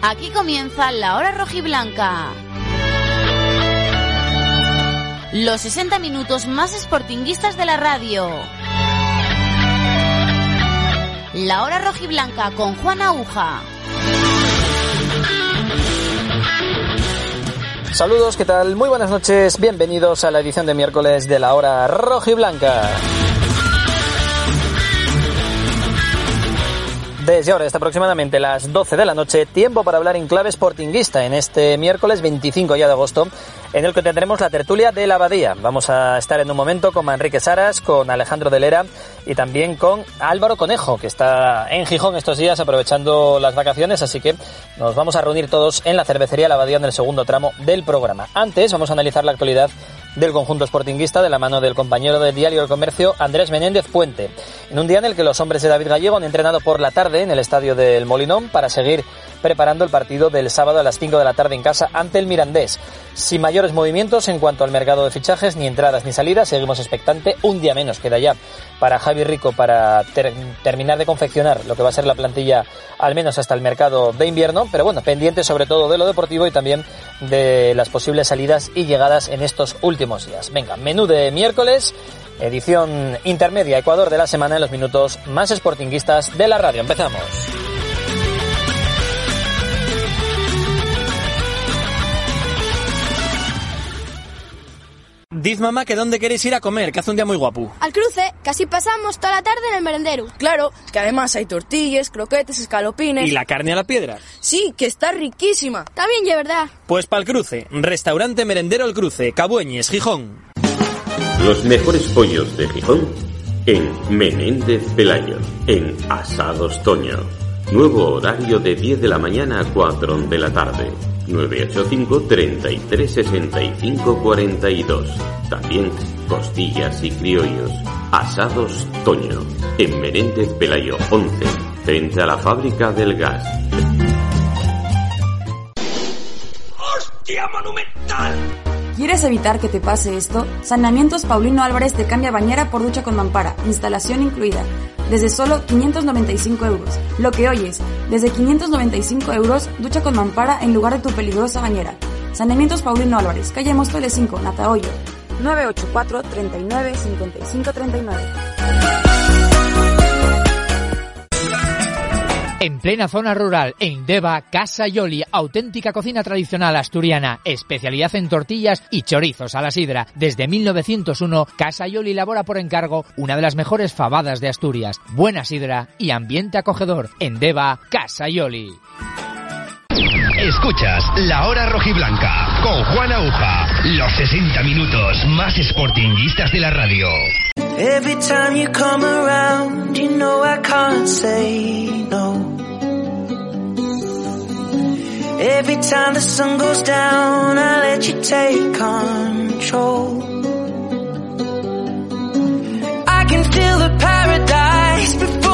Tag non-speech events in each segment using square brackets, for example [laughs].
Aquí comienza la hora rojiblanca. Los 60 minutos más sportinguistas de la radio. La hora rojiblanca con Juan Aguja. Saludos, ¿qué tal? Muy buenas noches, bienvenidos a la edición de miércoles de la hora rojiblanca. Desde ahora, hasta aproximadamente las 12 de la noche, tiempo para hablar en clave sportinguista en este miércoles 25 ya de agosto, en el que tendremos la tertulia de la abadía. Vamos a estar en un momento con Manrique Saras, con Alejandro Delera y también con Álvaro Conejo, que está en Gijón estos días aprovechando las vacaciones, así que nos vamos a reunir todos en la cervecería La Abadía en el segundo tramo del programa. Antes vamos a analizar la actualidad del conjunto sportinguista de la mano del compañero del diario El Comercio, Andrés Menéndez Puente. En un día en el que los hombres de David Gallego han entrenado por la tarde en el estadio del Molinón para seguir preparando el partido del sábado a las 5 de la tarde en casa ante el Mirandés. Sin mayores movimientos en cuanto al mercado de fichajes, ni entradas ni salidas, seguimos expectante. Un día menos queda ya para Javi Rico para terminar de confeccionar lo que va a ser la plantilla al menos hasta el mercado de invierno, pero bueno, pendiente sobre todo de lo deportivo y también de las posibles salidas y llegadas en estos últimos días. Venga, menú de miércoles, edición intermedia Ecuador de la semana en los minutos más sportinguistas de la radio. Empezamos. Diz mamá que dónde queréis ir a comer, que hace un día muy guapo. Al cruce, casi pasamos toda la tarde en el merendero. Claro, que además hay tortillas, croquetes, escalopines. ¿Y la carne a la piedra? Sí, que está riquísima. También, de verdad. Pues para el cruce, restaurante merendero El Cruce, Cabueñes, Gijón. Los mejores pollos de Gijón en Menéndez Pelayo, en Asados Toño. Nuevo horario de 10 de la mañana a 4 de la tarde. 985 33 65 42. También costillas y criollos. Asados Toño. En Menéndez Pelayo 11. Frente a la fábrica del gas. ¡Hostia monumental! ¿Quieres evitar que te pase esto? Saneamientos Paulino Álvarez te cambia bañera por ducha con mampara, instalación incluida, desde solo 595 euros. Lo que oyes, desde 595 euros, ducha con mampara en lugar de tu peligrosa bañera. Saneamientos Paulino Álvarez, calle Móstoles 5, Natahoyo, 984 39 55 39. En plena zona rural, en Deva, Casa Yoli, auténtica cocina tradicional asturiana, especialidad en tortillas y chorizos a la sidra. Desde 1901, Casa Yoli elabora por encargo una de las mejores fabadas de Asturias. Buena sidra y ambiente acogedor. En Deva, Casa Yoli. Escuchas La Hora Rojiblanca con Juan Aguja. Los 60 minutos más sportinguistas de la radio. Every time you come around, you know I can't say Every time the sun goes down, I let you take control. I can feel the paradise before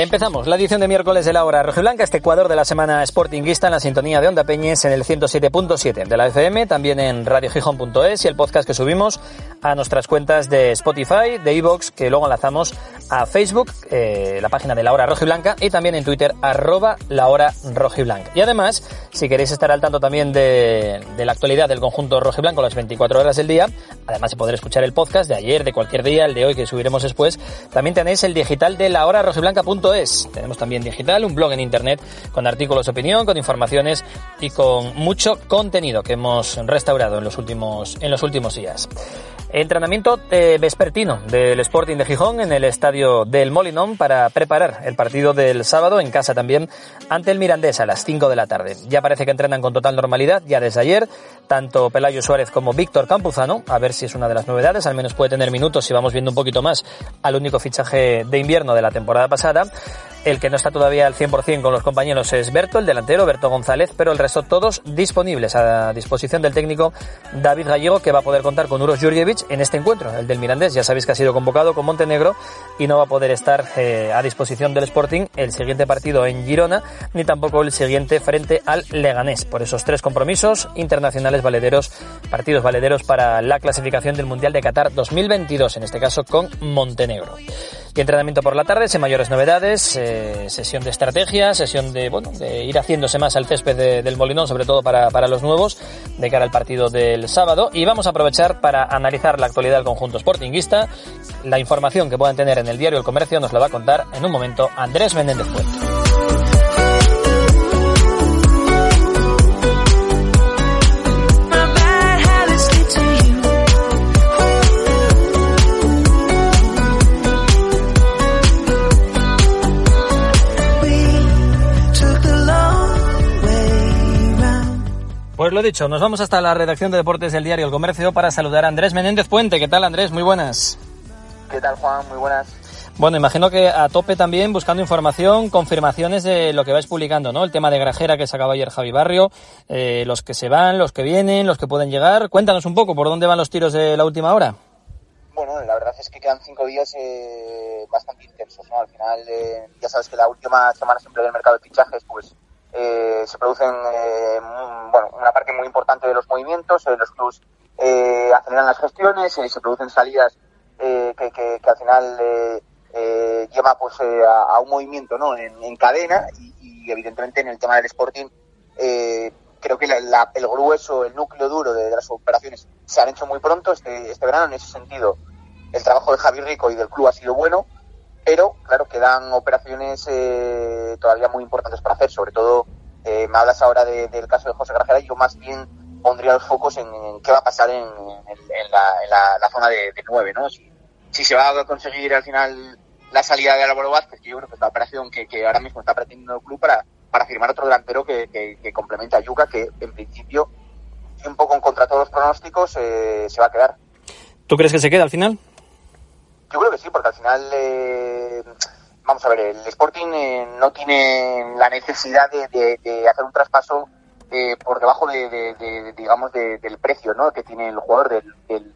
Empezamos la edición de miércoles de la hora rojiblanca, este Ecuador de la semana sportinguista en la sintonía de Onda Peñes en el 107.7 de la FM, también en radiogijón.es y el podcast que subimos a nuestras cuentas de Spotify, de Evox, que luego enlazamos a Facebook, eh, la página de la hora roja y también en Twitter, arroba la hora roja y además, si queréis estar al tanto también de, de la actualidad del conjunto rojo y blanco las 24 horas del día, además de poder escuchar el podcast de ayer, de cualquier día, el de hoy que subiremos después, también tenéis el digital de la hora rojiblanca.es. Tenemos también digital, un blog en internet con artículos de opinión, con informaciones y con mucho contenido que hemos restaurado en los últimos, en los últimos días. Entrenamiento eh, vespertino del Sporting de Gijón en el estadio del Molinón para preparar el partido del sábado en casa también ante el Mirandés a las 5 de la tarde. Ya parece que entrenan con total normalidad ya desde ayer, tanto Pelayo Suárez como Víctor Campuzano, a ver si es una de las novedades, al menos puede tener minutos si vamos viendo un poquito más al único fichaje de invierno de la temporada pasada. El que no está todavía al 100% con los compañeros es Berto, el delantero, Berto González, pero el resto todos disponibles a disposición del técnico David Gallego, que va a poder contar con Uros Jurjevic en este encuentro, el del Mirandés. Ya sabéis que ha sido convocado con Montenegro y no va a poder estar eh, a disposición del Sporting el siguiente partido en Girona, ni tampoco el siguiente frente al Leganés. Por esos tres compromisos internacionales valederos, partidos valederos para la clasificación del Mundial de Qatar 2022, en este caso con Montenegro. Y entrenamiento por la tarde, sin mayores novedades, eh, sesión de estrategia, sesión de, bueno, de ir haciéndose más al césped del Molinón, sobre todo para, para los nuevos, de cara al partido del sábado. Y vamos a aprovechar para analizar la actualidad del conjunto sportinguista. La información que puedan tener en el diario El Comercio nos la va a contar en un momento Andrés Menéndez Puente. Pues lo dicho, nos vamos hasta la redacción de deportes del diario El Comercio para saludar a Andrés Menéndez Puente. ¿Qué tal Andrés? Muy buenas. ¿Qué tal Juan? Muy buenas. Bueno, imagino que a tope también buscando información, confirmaciones de lo que vais publicando, ¿no? El tema de Grajera que sacaba ayer Javi Barrio, eh, los que se van, los que vienen, los que pueden llegar. Cuéntanos un poco por dónde van los tiros de la última hora. Bueno, la verdad es que quedan cinco días eh, bastante intensos, ¿no? Al final, eh, ya sabes que la última semana siempre del mercado de fichajes, pues eh, se producen eh, bueno, una parte muy importante de los movimientos, eh, los clubs eh, aceleran las gestiones, eh, se producen salidas que, que, al final lleva pues a, a, un movimiento ¿no? en, en cadena y, evidentemente en el tema del Sporting creo que la, el grueso, el núcleo duro de, de, las operaciones se han hecho muy pronto este, este verano, en ese sentido el trabajo de Javi Rico y del club ha sido bueno, pero claro, quedan operaciones eh, todavía muy importantes para hacer, sobre todo eh, me hablas ahora de, del caso de José Grajera, yo más bien pondría los focos en, en qué va a pasar en, en, la, en la, la, zona de, de 9, ¿no? Si, si, se va a conseguir al final la salida de Álvaro Vázquez, que yo creo que es la operación que, que ahora mismo está pretendiendo el club para, para firmar otro delantero que, que, que complemente a Yuca, que en principio, un poco en contra todos los pronósticos, eh, se va a quedar. ¿Tú crees que se queda al final? Yo creo que sí, porque al final, eh, vamos a ver, el Sporting eh, no tiene la necesidad de, hacer un traspaso eh, por debajo de, de digamos, del precio ¿no? que tiene el jugador, del,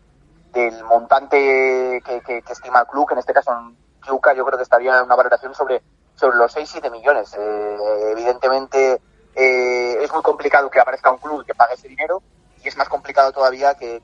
del, montante que, estima el club, que en este caso en Yuca yo creo que estaría en una valoración sobre, sobre los 6-7 millones. Eh, evidentemente es muy complicado que aparezca un club que pague ese dinero y es más complicado todavía que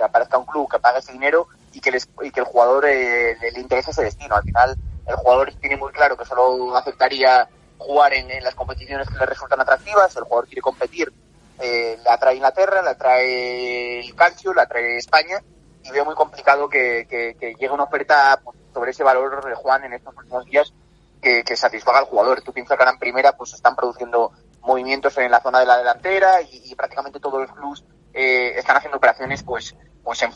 aparezca un club que pague ese dinero y que, les, y que el jugador eh, le, le, interese ese destino. Al final, el jugador tiene muy claro que solo aceptaría jugar en, las competiciones que le resultan atractivas, el jugador quiere competir, eh, le atrae Inglaterra, le atrae el calcio, le atrae España, y veo muy complicado que, que, que llegue una oferta pues, sobre ese valor, de Juan, en estos últimos días, que, que satisfaga al jugador. Tú piensas que ahora en primera pues están produciendo movimientos en la zona de la delantera y, y prácticamente todos los clubs eh, están haciendo operaciones pues pues en,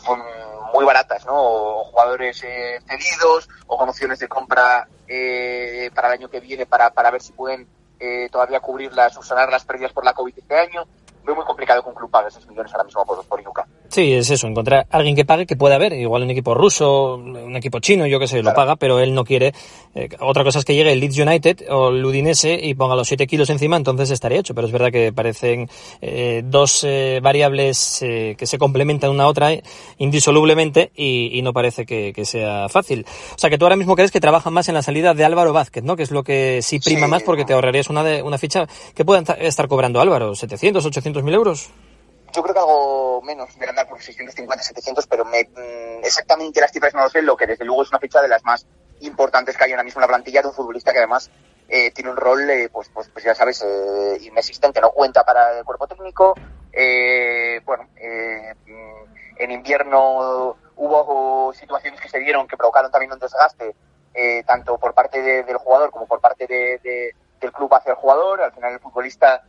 muy baratas, ¿no? O jugadores eh, cedidos o con opciones de compra eh, para el año que viene para, para ver si pueden eh, todavía cubrir las, subsanar las pérdidas por la COVID este año veo muy complicado que un club pague esos millones ahora mismo por, por Iuca. Sí, es eso, encontrar a alguien que pague, que pueda haber, igual un equipo ruso, un equipo chino, yo qué sé, claro. lo paga, pero él no quiere. Eh, otra cosa es que llegue el Leeds United o el Udinese y ponga los 7 kilos encima, entonces estaría hecho, pero es verdad que parecen eh, dos eh, variables que se complementan una a otra indisolublemente y, y no parece que, que, sea fácil. O sea, que tú ahora mismo crees que trabajan más en la salida de Álvaro Vázquez, ¿no? Que es lo que sí prima sí, más porque te ahorrarías una, de, una ficha que pueda estar cobrando Álvaro, 700, 800 mil euros? Yo creo que algo menos, de andar por 650, 700, pero me, mm, exactamente las cifras no lo sé, lo que desde luego es una ficha de las más importantes que hay ahora mismo en la plantilla de un futbolista que además eh, tiene un rol, eh, pues, pues, pues ya sabes, eh, inexistente, no cuenta para el cuerpo técnico. Eh, bueno, eh, en invierno hubo situaciones que se dieron que provocaron también un desgaste, eh, tanto por parte de- del jugador como por parte de- de- del club hacia el jugador. Al final el futbolista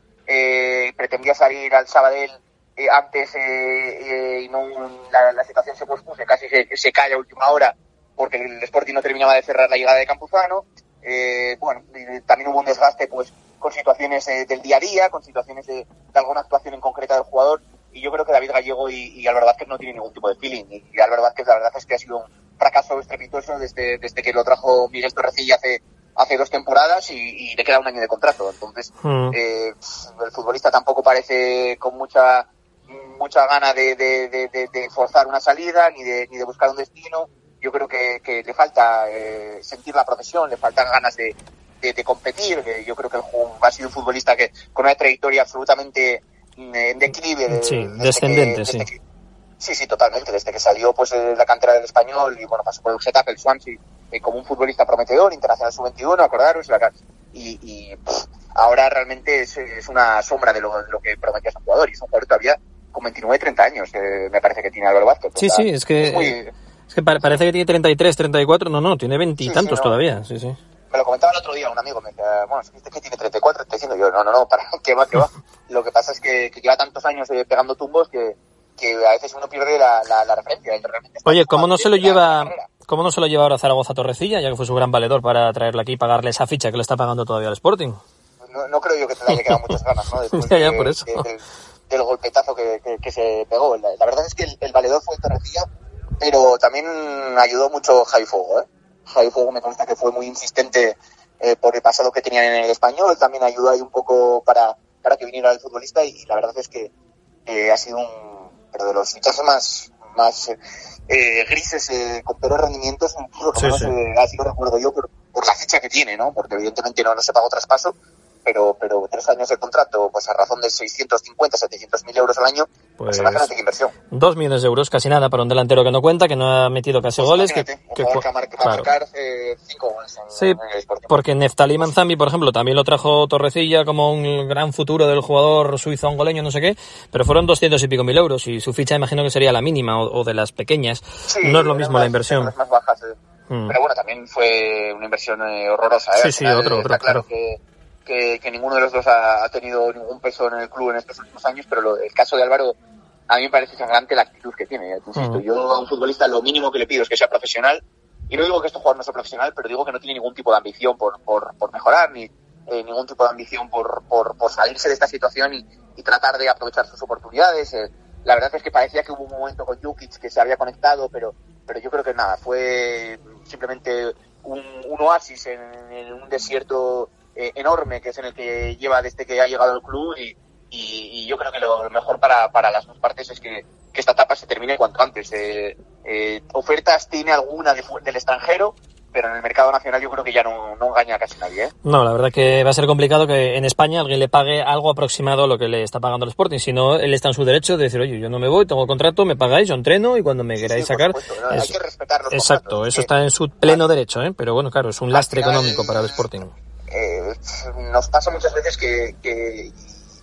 pretendía salir al Sabadell eh, antes eh, eh, y no la, la situación se pospuso, casi se, se cae a última hora porque el Sporting no terminaba de cerrar la llegada de Campuzano. Eh, bueno, y también hubo un desgaste pues con situaciones eh, del día a día, con situaciones de, de alguna actuación en concreta del jugador. Y yo creo que David Gallego y, y Álvaro Vázquez no tienen ningún tipo de feeling. Y, y Álvaro Vázquez la verdad es que ha sido un fracaso estrepitoso desde, desde que lo trajo Miguel Torrecilla hace, hace dos temporadas y, y le queda un año de contrato. Entonces, Mm. eh, el futbolista tampoco parece con mucha mucha gana de, de, de- de- forzar una salida ni de, ni de buscar un destino. Yo creo que, que le falta eh, sentir la profesión, le faltan ganas de, competir. Eh, Yo creo que el ha sido un futbolista que con una trayectoria absolutamente mm, en declive. de- Sí, que- descendente, desde sí. que- sí, sí, totalmente. Desde que salió pues de la cantera del español y bueno pasó por el Getafe, el Swansea, eh, como un futbolista prometedor, internacional sub-21, acordaros, la, y, y pff, ahora realmente es, es una sombra de lo, de lo que prometía ese jugador y es un jugador todavía con 29, 30 años, eh, me parece que tiene Álvaro Vázquez. Sí, sí, es que, muy- es que pare- parece que tiene 33, 34, no, no, tiene veintitantos no. todavía, sí, sí. me lo comentaba el otro día un amigo, me decía, bueno, es que este que tiene 34, 35, yo, no, no, no, [laughs] para, que va, que va. Lo que pasa es que, que lleva tantos años eh, pegando tumbos que, que a veces uno pierde la, la, la referencia. Oye, ¿cómo no se lo lleva, cómo no se lo lleva ahora Zaragoza Torrecilla, ya que fue su gran valedor para traerle aquí y pagarle esa ficha que le está pagando todavía al Sporting? no, no creo yo que te le haya quedado muchas ganas, ¿no? [laughs] Después Ya, ya, de- por eso. de- del golpetazo que, que, que se pegó. La, la verdad es que el, el valedor fue Torrecilla, pero también ayudó mucho Javi Fuego, ¿eh? Javi Fuego me consta que fue muy insistente eh, por el pasado que tenían en el español, también ayudó ahí un poco para, para que viniera el futbolista y, la verdad es que eh, ha sido un, pero de los fichajes más, más eh, grises, eh, con peores rendimientos, lo Sí, sí. así lo recuerdo yo, por, por la ficha que tiene, ¿no? Porque evidentemente no, no se pagó traspaso, pero, pero tres años de contrato, pues a razón de 650, 700 mil euros al año, pues, imagínate qué inversión. Dos millones de euros, casi nada, para un delantero que no cuenta, que no ha metido casi goles. Que, Pues un que que, que a claro. marcar eh, cinco goles en, Sí, en porque Neftalí Manzambi, por ejemplo, también lo trajo Torrecilla como un gran futuro del jugador suizo-angoleño, no sé qué, pero fueron 200 y pico mil euros y su ficha imagino que sería la mínima o, o de las pequeñas. Sí, no es lo mismo la inversión. más bajas, eh. Mm. Pero bueno, también fue una inversión eh, horrorosa. ¿eh? Sí, sí, final, otro, claro claro. que, que, que ninguno de los dos ha, ha tenido ningún peso en el club en estos últimos años, pero lo- el caso de Álvaro a mí me parece sangrante la actitud que tiene. insisto, Mm. yo a un futbolista lo mínimo que le pido es que sea profesional. Y no digo que este jugador no sea profesional, pero digo que no tiene ningún tipo de ambición por, por, por mejorar, ni eh, ningún tipo de ambición por, por, por salirse de esta situación y, y tratar de aprovechar sus oportunidades. Eh, la verdad es que parecía que hubo un momento con Jukic que se había conectado, pero, pero yo creo que nada, fue simplemente un, un oasis en, en un desierto eh, enorme que es en el que lleva desde que ha llegado al club y, y, y yo creo que lo mejor para, para las dos partes es que, que esta etapa se termine cuanto antes. Eh, eh, ofertas tiene alguna de del extranjero, pero en el mercado nacional yo creo que ya no, no engaña a casi nadie. ¿eh? No, la verdad que va a ser complicado que en España alguien le pague algo aproximado a lo que le está pagando el Sporting. Si no, él está en su derecho de decir, oye, yo no me voy, tengo contrato, me pagáis, yo entreno y cuando me queráis Sí, sacar. supuesto, ¿no? Hay es- que respetar los Exacto, contratos. eso Es está en su pleno derecho, ¿eh? Pero bueno, claro, es un lastre económico para el Sporting. Eh, nos pasa muchas veces que, que,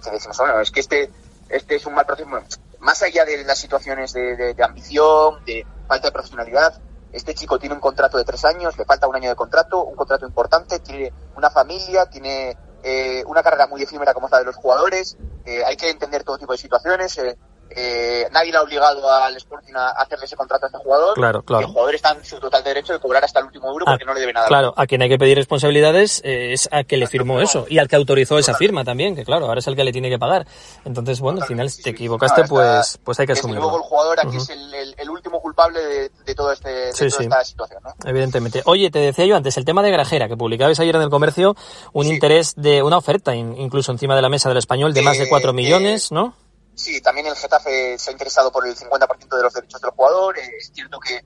que decimos, bueno, es que este, este es un mal proceso. Bueno, Más allá de las situaciones de, de- de ambición, de falta de profesionalidad, este chico tiene un contrato de tres años, le falta un año de contrato, un contrato importante, tiene una familia, tiene eh, una carrera muy efímera como es la de los jugadores, eh, hay que entender todo tipo de situaciones. eh, eh, nadie le ha obligado al Sporting a hacerle ese contrato a este jugador. Claro, claro. El jugador está en su total derecho de cobrar hasta el último euro porque Ah, no le debe nada. Claro, a quien hay que pedir responsabilidades eh, es a que le firmó eso y al que autorizó esa firma también, que claro, ahora es el que le tiene que pagar. Entonces, bueno, al final si te equivocaste, No, pues, pues hay que Desde luego el asumirlo. jugador aquí es el, el- el último culpable de, de todo este, de Sí, toda sí. esta situación. ¿no? Evidentemente. Oye, te decía yo antes, el tema de Grajera, que publicabais ayer en el comercio un interés de una oferta, in- incluso encima de la mesa del español, de más de 4 Eh, millones, ¿no? Sí, también el Getafe se ha interesado por el 50% de los derechos del jugador. Eh, es cierto que,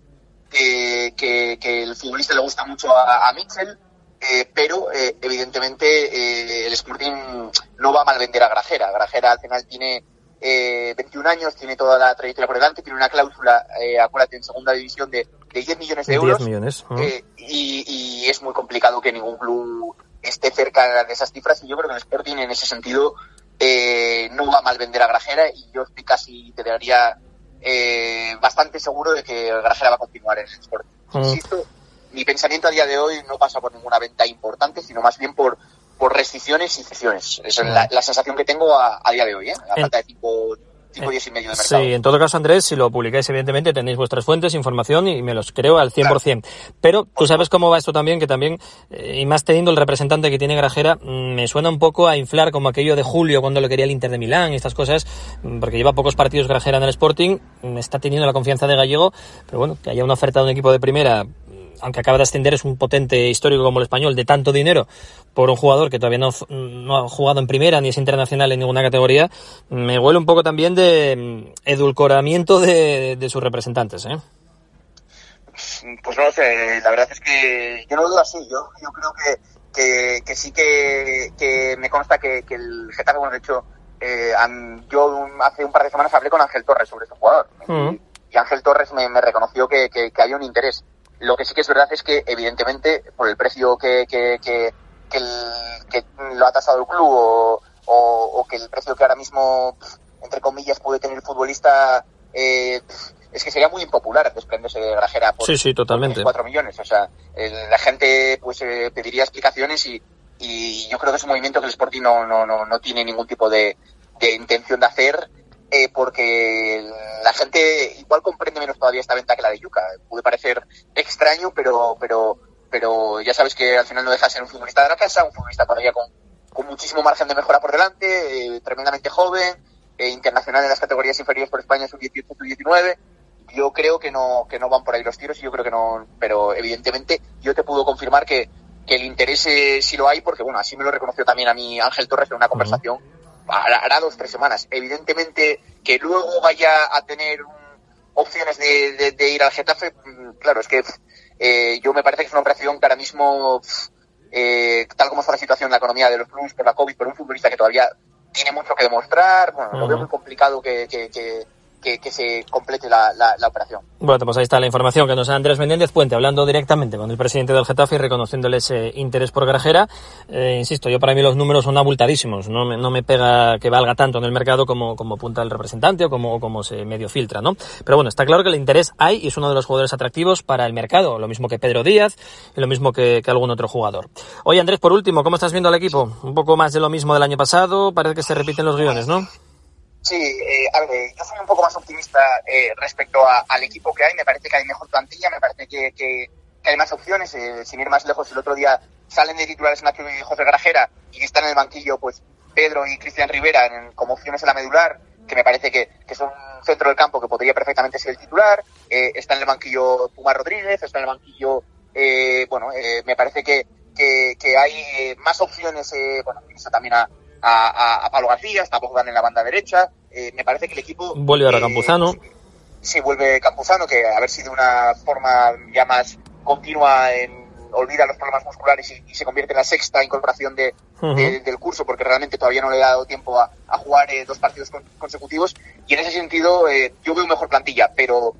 que, que- que el futbolista le gusta mucho a, a Mitchell, eh, pero eh, evidentemente eh, el Sporting no va a mal vender a Grajera. Grajera al final tiene eh, 21 años, tiene toda la trayectoria por delante, tiene una cláusula, eh, acuérdate, en segunda división de, de 10 millones de euros. 10 millones. uh. Eh, y, y es muy complicado que ningún club esté cerca de esas cifras y yo creo que el Sporting en ese sentido eh, no va mal vender a Grajera y yo estoy casi, te daría eh, bastante seguro de que Grajera va a continuar en el Sporting. Insisto, mi pensamiento a día de hoy no pasa por ninguna venta importante, sino más bien por por restricciones y cesiones. Esa es la, la sensación que tengo a, a día de hoy, ¿eh? a falta de cinco, cinco días y medio de mercado. Sí, en todo caso, Andrés, si lo publicáis, evidentemente tenéis vuestras fuentes, información y me los creo al 100%. Pero tú sabes cómo va esto también, que también, eh, y más teniendo el representante que tiene Grajera, mm, me suena un poco a inflar como aquello de Julio cuando lo quería el Inter de Milán y estas cosas, mm, porque lleva pocos partidos Grajera en el Sporting, mm, está teniendo la confianza de Gallego, pero bueno, que haya una oferta de un equipo de primera aunque acaba de ascender, es un potente histórico como el español, de tanto dinero por un jugador que todavía no, no ha jugado en primera ni es internacional en ninguna categoría, me huele un poco también de mm, edulcoramiento de, de sus representantes. ¿eh? Pues no lo sé, la verdad es que yo no lo veo así. Yo, yo creo que, que, que sí que, que me consta que, que el Getafe, bueno, de hecho, eh, yo hace un par de semanas hablé con Ángel Torres sobre este jugador. y Ángel Torres me, me reconoció que, que, que había un interés. Lo que sí que es verdad es que, evidentemente, por el precio que, que, que, que, el- lo ha tasado el club o, o, o que el precio que ahora mismo, entre comillas, puede tener el futbolista, eh, es que sería muy impopular desprenderse de Grajera por, Sí, sí, totalmente. 4 millones. O sea, el- la gente pues eh, pediría explicaciones y, y yo creo que es un movimiento que el Sporting no, no, no, no tiene ningún tipo de, de intención de hacer eh, porque la gente igual comprende menos todavía esta venta que la de Yuca. Puede parecer extraño, pero, pero, pero ya sabes que al final no deja de ser un futbolista de la casa, un futbolista todavía con, con muchísimo margen de mejora por delante, eh, tremendamente joven, eh, internacional en las categorías inferiores por España, sub-18, sub-19. Yo creo que no, que no van por ahí los tiros y yo creo que no, pero evidentemente yo te puedo confirmar que, que el interés eh, sí lo hay porque bueno, así me lo reconoció también a mí Ángel Torres en una conversación hará dos tres semanas. Evidentemente que luego vaya a tener opciones de, de- de ir al Getafe, mm, claro, es que eh, yo me parece que es una operación que ahora mismo, eh, tal como está la situación en la economía de los clubes por la COVID, por un futbolista que todavía tiene mucho que demostrar, bueno, lo veo muy complicado que, que, que, que- que se complete la, la, la operación. Bueno, pues ahí está la información que nos da Andrés Menéndez Puente, hablando directamente con el presidente del Getafe y reconociéndole ese interés por Grajera. Eh, insisto, yo para mí los números son abultadísimos. No me, no me pega que valga tanto en el mercado como, como apunta el representante o como, como se medio filtra, ¿no? Pero bueno, está claro que el interés hay y es uno de los jugadores atractivos para el mercado. Lo mismo que Pedro Díaz y lo mismo que, que algún otro jugador. Oye, Andrés, por último, ¿cómo estás viendo al equipo? Un poco más de lo mismo del año pasado. Parece que se repiten los guiones, ¿no? Sí, eh, a ver, yo soy un poco más optimista eh, respecto a- al equipo que hay. Me parece que hay mejor plantilla, me parece que, que- que hay más opciones. eh, sin ir más lejos, el otro día salen de titulares Nacho y José Grajera y están en el banquillo pues Pedro y Cristian Rivera en- como opciones en la medular, que me parece que, que son un centro del campo que podría perfectamente ser el titular. Eh, está en el banquillo Puma Rodríguez, está en el banquillo, eh, bueno, eh, me parece que, que, que hay eh, más opciones, eh, bueno, está también a, a, a- Pablo García, está Bogdan en la banda derecha. Eh, me parece que el equipo Vuelve ahora eh, Campuzano. sí vuelve Campuzano, que a ver si de una forma ya más continua en, olvida los problemas musculares y, y se convierte en la sexta incorporación de, Ujú. de- del curso, porque realmente todavía no le ha dado tiempo a, a jugar eh, dos partidos con- consecutivos. Y en ese sentido, eh, yo veo mejor plantilla, pero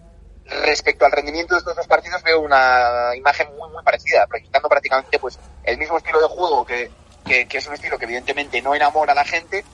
respecto al rendimiento de estos dos partidos veo una imagen muy, muy parecida, proyectando prácticamente pues el mismo estilo de juego, que, que, que es un estilo que evidentemente no enamora a la gente,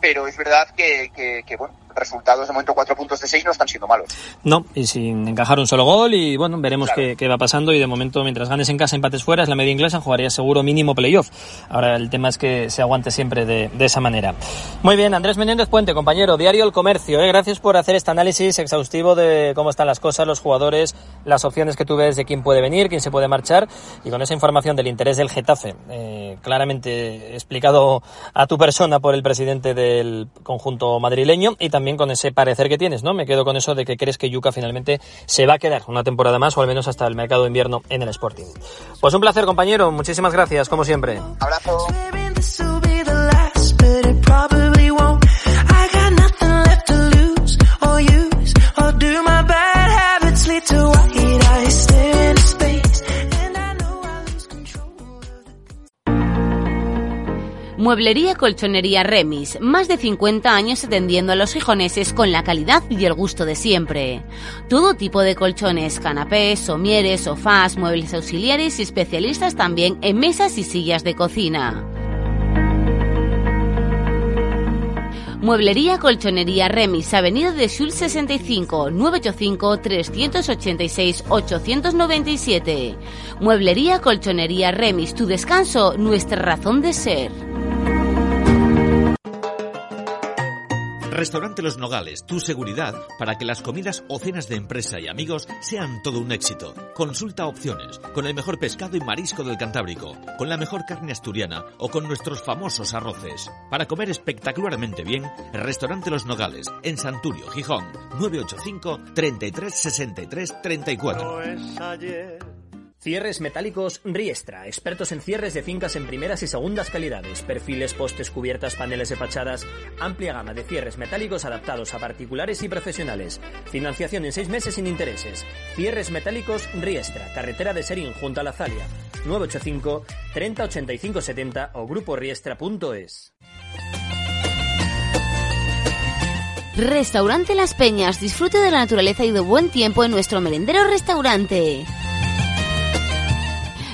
pero es verdad que, que, que, bueno, resultados de momento cuatro puntos de seis no están siendo malos. No, y sin encajar un solo gol y bueno, veremos qué, qué va pasando y de momento mientras ganes en casa, empates fuera, es la media inglesa, jugaría seguro mínimo playoff. Ahora el tema es que se aguante siempre de, de esa manera. Muy bien, Andrés Menéndez Puente, compañero, Diario El Comercio, ¿eh? gracias por hacer este análisis exhaustivo de cómo están las cosas, los jugadores, las opciones que tú ves de quién puede venir, quién se puede marchar y con esa información del interés del Getafe, eh, claramente explicado a tu persona por el presidente del conjunto madrileño y también con ese parecer que tienes, ¿no? Me quedo con eso de que crees que Yuca finalmente se va a quedar una temporada más o al menos hasta el mercado de invierno en el Sporting. Pues un placer, compañero. Muchísimas gracias, como siempre. Mueblería Colchonería Remis, más de 50 años atendiendo a los gijoneses con la calidad y el gusto de siempre. Todo tipo de colchones, canapés, somieres, sofás, muebles auxiliares y especialistas también en mesas y sillas de cocina. Mueblería Colchonería Remis, Avenida de Sul 65, 985-386-897. Mueblería Colchonería Remis, tu descanso, nuestra razón de ser. Restaurante Los Nogales, tu seguridad para que las comidas o cenas de empresa y amigos sean todo un éxito. Consulta opciones, con el mejor pescado y marisco del Cantábrico, con la mejor carne asturiana o con nuestros famosos arroces. Para comer espectacularmente bien, Restaurante Los Nogales, en Santurio, Gijón, 985 33 63 34. Cierres metálicos Riestra, expertos en cierres de fincas en primeras y segundas calidades, perfiles, postes, cubiertas, paneles de fachadas, amplia gama de cierres metálicos adaptados a particulares y profesionales, financiación en seis meses sin intereses, cierres metálicos Riestra, carretera de Serín junto a la Zalia, 985 30 85 70 o gruporiestra.es. Restaurante Las Peñas, disfrute de la naturaleza y de buen tiempo en nuestro merendero restaurante.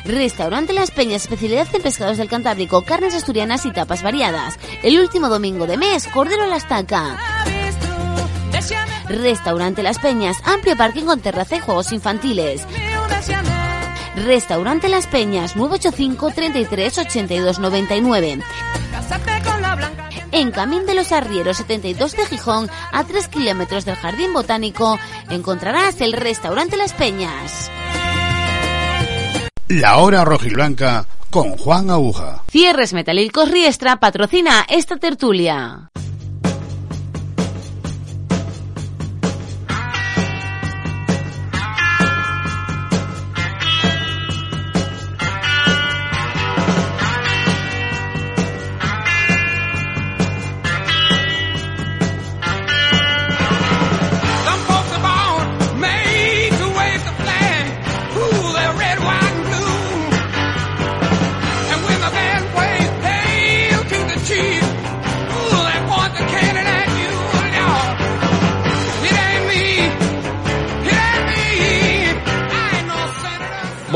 Restaurante Las Peñas, especialidad en pescados del Cantábrico, carnes asturianas y tapas variadas. El último domingo de mes, cordero a la estaca. Restaurante Las Peñas, amplio parking con terraza y juegos infantiles. Restaurante Las Peñas, 985 33 82 99. En Camín de los Arrieros 72 de Gijón, a 3 kilómetros del Jardín Botánico, encontrarás el Restaurante Las Peñas. La hora rojiblanca con Juan Aguja. Cierres Metalilcos Riestra patrocina esta tertulia.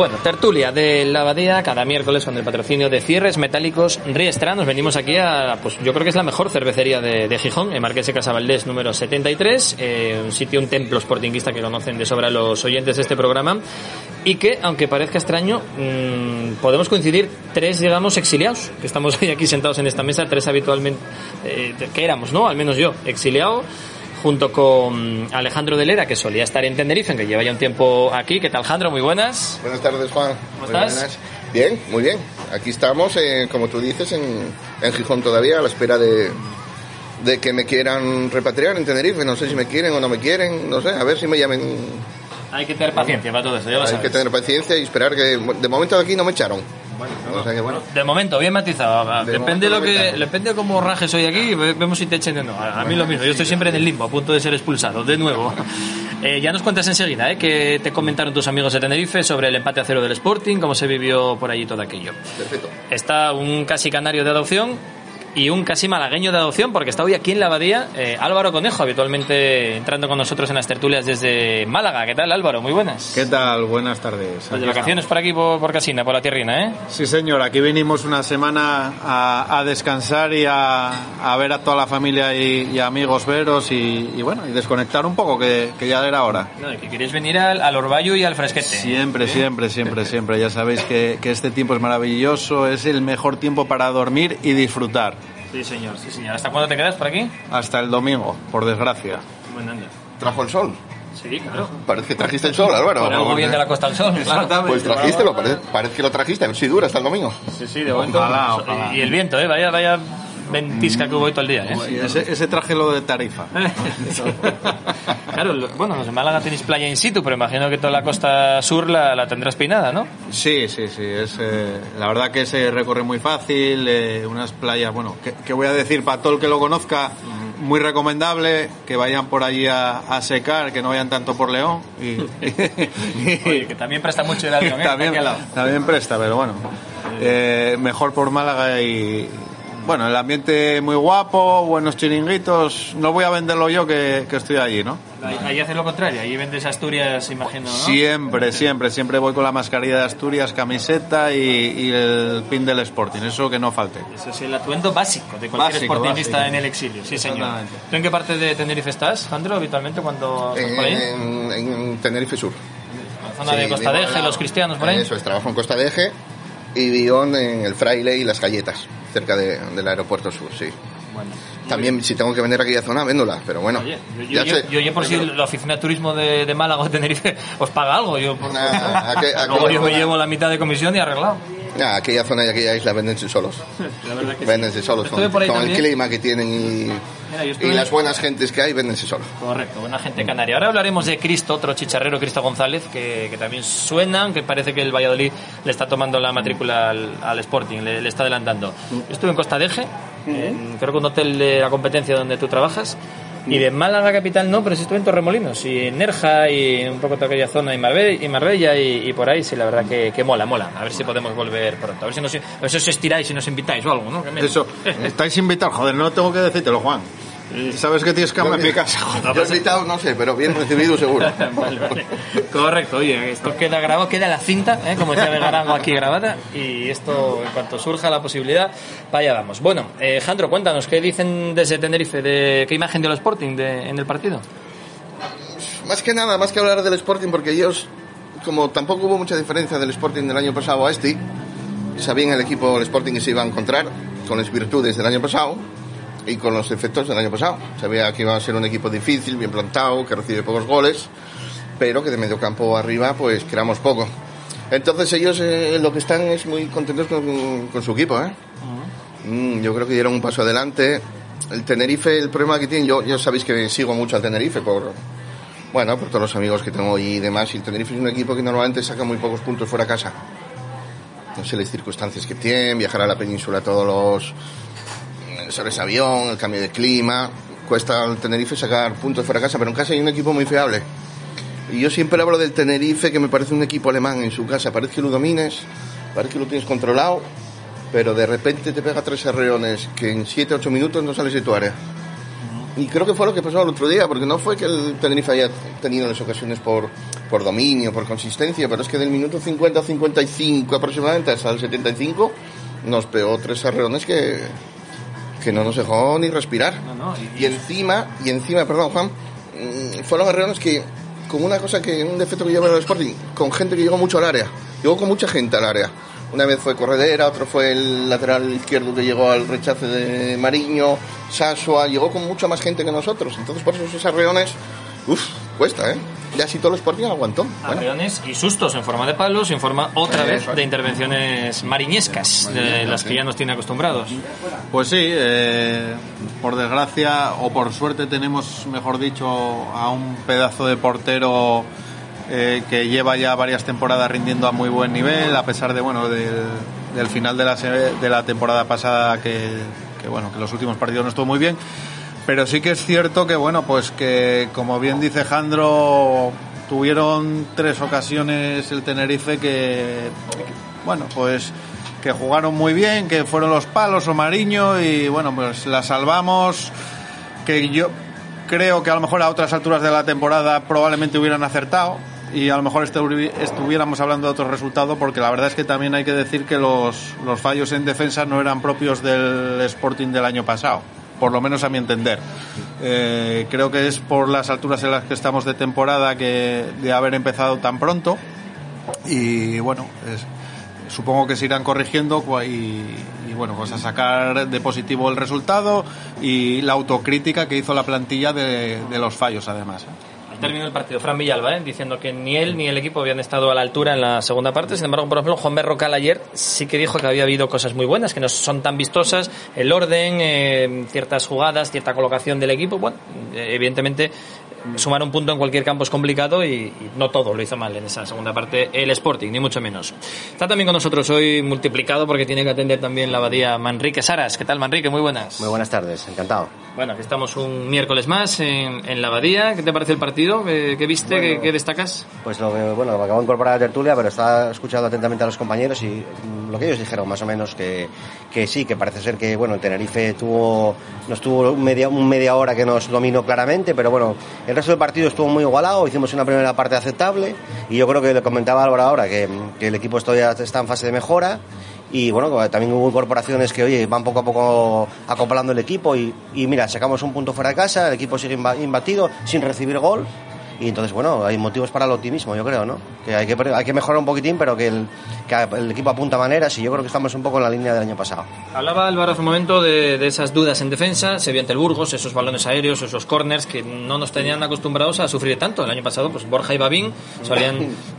Bueno, tertulia de la abadía cada miércoles con el patrocinio de cierres metálicos Riestra. Nos venimos aquí a, pues yo creo que es la mejor cervecería de, Gijón, en Marqués de Casabaldés número 73, eh, un sitio, un templo sportinguista que conocen de sobra los oyentes de este programa y que, aunque parezca extraño, mmm, podemos coincidir tres, digamos, exiliados, que estamos [laughs] hoy aquí sentados en esta mesa, tres habitualmente, eh, que éramos, ¿no? Al menos yo, exiliado junto con Alejandro Delera, que solía estar en Tenerife, que lleva ya un tiempo aquí. ¿Qué tal, Alejandro? Muy buenas. Buenas tardes, Juan. ¿Cómo Muy estás? buenas. Bien, muy bien. Aquí estamos, eh, como tú dices, en, en Gijón todavía, a la espera de, de que me quieran repatriar en Tenerife. No sé si me quieren o no me quieren, no sé, a ver si me llamen. Hay que tener paciencia para todo eso, ya lo Hay sabes. que tener paciencia y esperar que... De momento de aquí no me echaron. O sea que, bueno. De momento, bien matizado. De depende lo que, depende de cómo rajes hoy aquí, ve- vemos si te echen o no. A, a mí lo mismo, yo estoy siempre en el limbo, a punto de ser expulsado, de nuevo. [laughs] Eh, ya nos cuentas enseguida, ¿eh? Que te comentaron tus amigos de Tenerife sobre el empate a cero del Sporting, cómo se vivió por allí todo aquello. Perfecto. Está un casi canario de adopción y un casi malagueño de adopción, porque está hoy aquí en la abadía eh, Álvaro Conejo, habitualmente entrando con nosotros en las tertulias desde Málaga. ¿Qué tal, Álvaro? Muy buenas. ¿Qué tal? Buenas tardes. Pues de vacaciones por aquí, por, por Casina, por la tierrina, ¿eh? Sí, señor. Aquí venimos una semana a, a descansar y a, a ver a toda la familia y, y amigos veros y, y bueno, y desconectar un poco, que, que ya era hora. No, que queréis venir al, al Orballo y al Fresquete. Siempre, siempre, siempre, siempre. Ya sabéis que, que este tiempo es maravilloso, es el mejor tiempo para dormir y disfrutar. Sí, señor, sí, señor. ¿Hasta cuándo te quedas por aquí? Hasta el domingo, por desgracia. Buen año. ¿Trajo el sol? Sí, claro. Parece que trajiste el sol, Álvaro. Por algo bien de la Costa del Sol, claro. Pues trajiste, parece, parece que lo trajiste, a ver si dura hasta el domingo. Sí, sí, de momento. Y el viento, ¿eh? Vaya, vaya ventisca que hubo hoy todo el día, ¿eh? Sí, ese, ese traje lo de tarifa. [laughs] Claro, lo- bueno, de Málaga tenéis playa in situ, pero imagino que toda la costa sur la, la tendrás peinada, ¿no? Sí, sí, sí. Es, eh, la verdad que se recorre muy fácil, eh, unas playas, bueno, que, que voy a decir para todo el que lo conozca, muy recomendable, que vayan por allí a, a secar, que no vayan tanto por León. Y, Oye, que también presta mucho el avión, ¿eh? [laughs] también, también presta, pero bueno, eh, mejor por Málaga y, bueno, el ambiente muy guapo, buenos chiringuitos. No voy a venderlo yo que, que estoy allí, ¿no? Ahí, ahí hace lo contrario, ahí vendes Asturias, imagino, ¿no? Siempre, siempre, siempre voy con la mascarilla de Asturias, camiseta y, y el pin del Sporting, eso que no falte. Eso es el atuendo básico de cualquier Básico, sportingista básico. en el exilio, sí señor. ¿Tú en qué parte de Tenerife estás, Jandro, habitualmente cuando estás por ahí? En, en Tenerife Sur. La zona de Costa de Eje, los cristianos por ahí. Eso es, trabajo en Costa de Eje y vivo en el Fraile y las Galletas, cerca de- del aeropuerto sur, sí. También si tengo que vender aquella zona, véndola, pero bueno. Oye, yo, yo, yo, por si la oficina de turismo de, de Málaga o de Tenerife [laughs] os paga algo, yo por- luego [laughs] yo me llevo la mitad de comisión y arreglado. Ah, aquella zona y aquella isla véndense solos. [laughs] La verdad que sí. Véndense solos. Estuve Con, por ahí con el clima que tienen y, Mira, y las buenas gentes que hay, véndense solos. Correcto, buena gente canaria. Ahora hablaremos de Cristo, otro chicharrero, Cristo González, que, que también suena, aunque parece que el Valladolid le está tomando la matrícula al, al Sporting, le, le está adelantando. Yo estuve en Costa de Eje, en- creo que un hotel de la competencia donde tú trabajas, y de Málaga capital no, pero sí estuve en Torremolinos, y en Nerja, y un poco toda aquella zona, y Marbella, y, Marbella, y, y por ahí, sí, la verdad que, que mola, mola. A ver si podemos volver pronto, a ver si, nos, a ver si os estiráis y nos invitáis o algo, ¿no? Eso, [laughs] estáis invitados, joder, no tengo que decírtelo, Juan. Sabes que tienes cama en mi casa. Invitado, no sé, pero bien recibido seguro. [laughs] Vale, vale. Correcto, oye, esto queda grabado, queda la cinta, ¿eh? como decía Vegarango aquí grabada, y esto, en cuanto surja la posibilidad, vaya vamos. Bueno, eh, Jandro, cuéntanos, ¿qué dicen desde Tenerife? De, ¿Qué imagen dio el Sporting de- en el partido? Más que nada, más que hablar del Sporting, porque ellos, como tampoco hubo mucha diferencia del Sporting del año pasado a este, sabían el equipo del Sporting que se iba a encontrar con las virtudes del año pasado y con los efectos del año pasado. Sabía que iba a ser un equipo difícil, bien plantado, que recibe pocos goles, pero que de medio campo arriba, pues creamos poco. Entonces ellos eh, lo que están es muy contentos con, con su equipo, ¿eh? Mm, yo creo que dieron un paso adelante. El Tenerife, el problema que tienen, yo, yo sabéis que sigo mucho al Tenerife por, bueno, por todos los amigos que tengo y demás. Y el Tenerife es un equipo que normalmente saca muy pocos puntos fuera de casa. No sé las circunstancias que tienen, viajar a la península todos los sobre avión, el cambio de clima. Cuesta al Tenerife sacar puntos fuera de casa, pero en casa hay un equipo muy fiable. Y yo siempre hablo del Tenerife, que me parece un equipo alemán en su casa. Parece que lo domines, parece que lo tienes controlado, pero de repente te pega tres arreones que en 7-8 minutos no sales de tu área. Y creo que fue lo que pasó el otro día, porque no fue que el Tenerife haya tenido las ocasiones por, por dominio, por consistencia, pero es que del minuto 50 al 55 aproximadamente hasta el 75 nos pegó tres arreones que, que no nos dejó ni respirar. y, encima, y encima, perdón Juan, mm, fueron arreones que, con una cosa que, un defecto que lleva el Sporting, con gente que llegó mucho al área, llegó con mucha gente al área. Una vez fue Corredera, otro fue el lateral izquierdo que llegó al rechace de Mariño, Sasua, llegó con mucha más gente que nosotros. Entonces, por eso esos arreones, uff, cuesta, ¿eh? Y así todo el Sporting aguantó. Bueno, Arreones y sustos en forma de palos y en forma otra vez Eso es. de intervenciones mariñescas, de las que ya nos tiene acostumbrados. Pues sí, eh, por desgracia o por suerte tenemos, mejor dicho, a un pedazo de portero eh, que lleva ya varias temporadas rindiendo a muy buen nivel, a pesar de bueno del, del final de la, de la temporada pasada que, que, bueno que los últimos partidos no estuvo muy bien. Pero sí que es cierto que bueno pues que como bien dice Jandro tuvieron tres ocasiones el Tenerife que bueno pues que jugaron muy bien, que fueron los palos o Mariño y bueno, pues la salvamos, que yo creo que a lo mejor a otras alturas de la temporada probablemente hubieran acertado y a lo mejor estu- estuviéramos hablando de otro resultado porque la verdad es que también hay que decir que los, los fallos en defensa no eran propios del Sporting del año pasado, por lo menos a mi entender. Eh, creo que es por las alturas en las que estamos de temporada que de haber empezado tan pronto y bueno, supongo que se irán corrigiendo y, y, bueno, pues a sacar de positivo el resultado y la autocrítica que hizo la plantilla de, de los fallos además. Al término del partido, Fran Villalba, ¿eh? diciendo que ni él ni el equipo habían estado a la altura en la segunda parte. Sin embargo, por ejemplo, Juan Berrocal ayer sí que dijo que había habido cosas muy buenas, que no son tan vistosas, el orden, eh, ciertas jugadas, cierta colocación del equipo. Bueno, eh, evidentemente sumar un punto en cualquier campo es complicado y, y no todo lo hizo mal en esa segunda parte el Sporting, ni mucho menos. Está también con nosotros hoy multiplicado porque tiene que atender también la abadía Manrique Saras. ¿Qué tal, Manrique? Muy buenas. Muy buenas tardes, encantado. Bueno, aquí estamos un miércoles más en, en la abadía. ¿Qué te parece el partido? ¿Qué, qué viste? Bueno. ¿Qué, qué destacas? Pues lo que, bueno, acabo de incorporar a la tertulia, pero estaba escuchando atentamente a los compañeros y lo que ellos dijeron más o menos, que, que sí, que parece ser que bueno, el Tenerife tuvo, nos tuvo media, un media hora que nos dominó claramente, pero bueno, el resto del partido estuvo muy igualado, hicimos una primera parte aceptable y yo creo que le comentaba Álvaro ahora que, el equipo todavía está en fase de mejora y bueno, también hubo incorporaciones que oye van poco a poco acoplando el equipo y, y mira, sacamos un punto fuera de casa, el equipo sigue imba- imbatido sin recibir gol y entonces bueno, hay motivos para el optimismo, yo creo, ¿no? Que hay que, hay que mejorar un poquitín, pero que el, que el equipo apunta maneras y yo creo que estamos un poco en la línea del año pasado. Hablaba Álvaro hace un momento de, de esas dudas en defensa, se vio ante el Burgos, esos balones aéreos, esos corners que no nos tenían acostumbrados a sufrir tanto. El año pasado, pues Borja y Babín solían.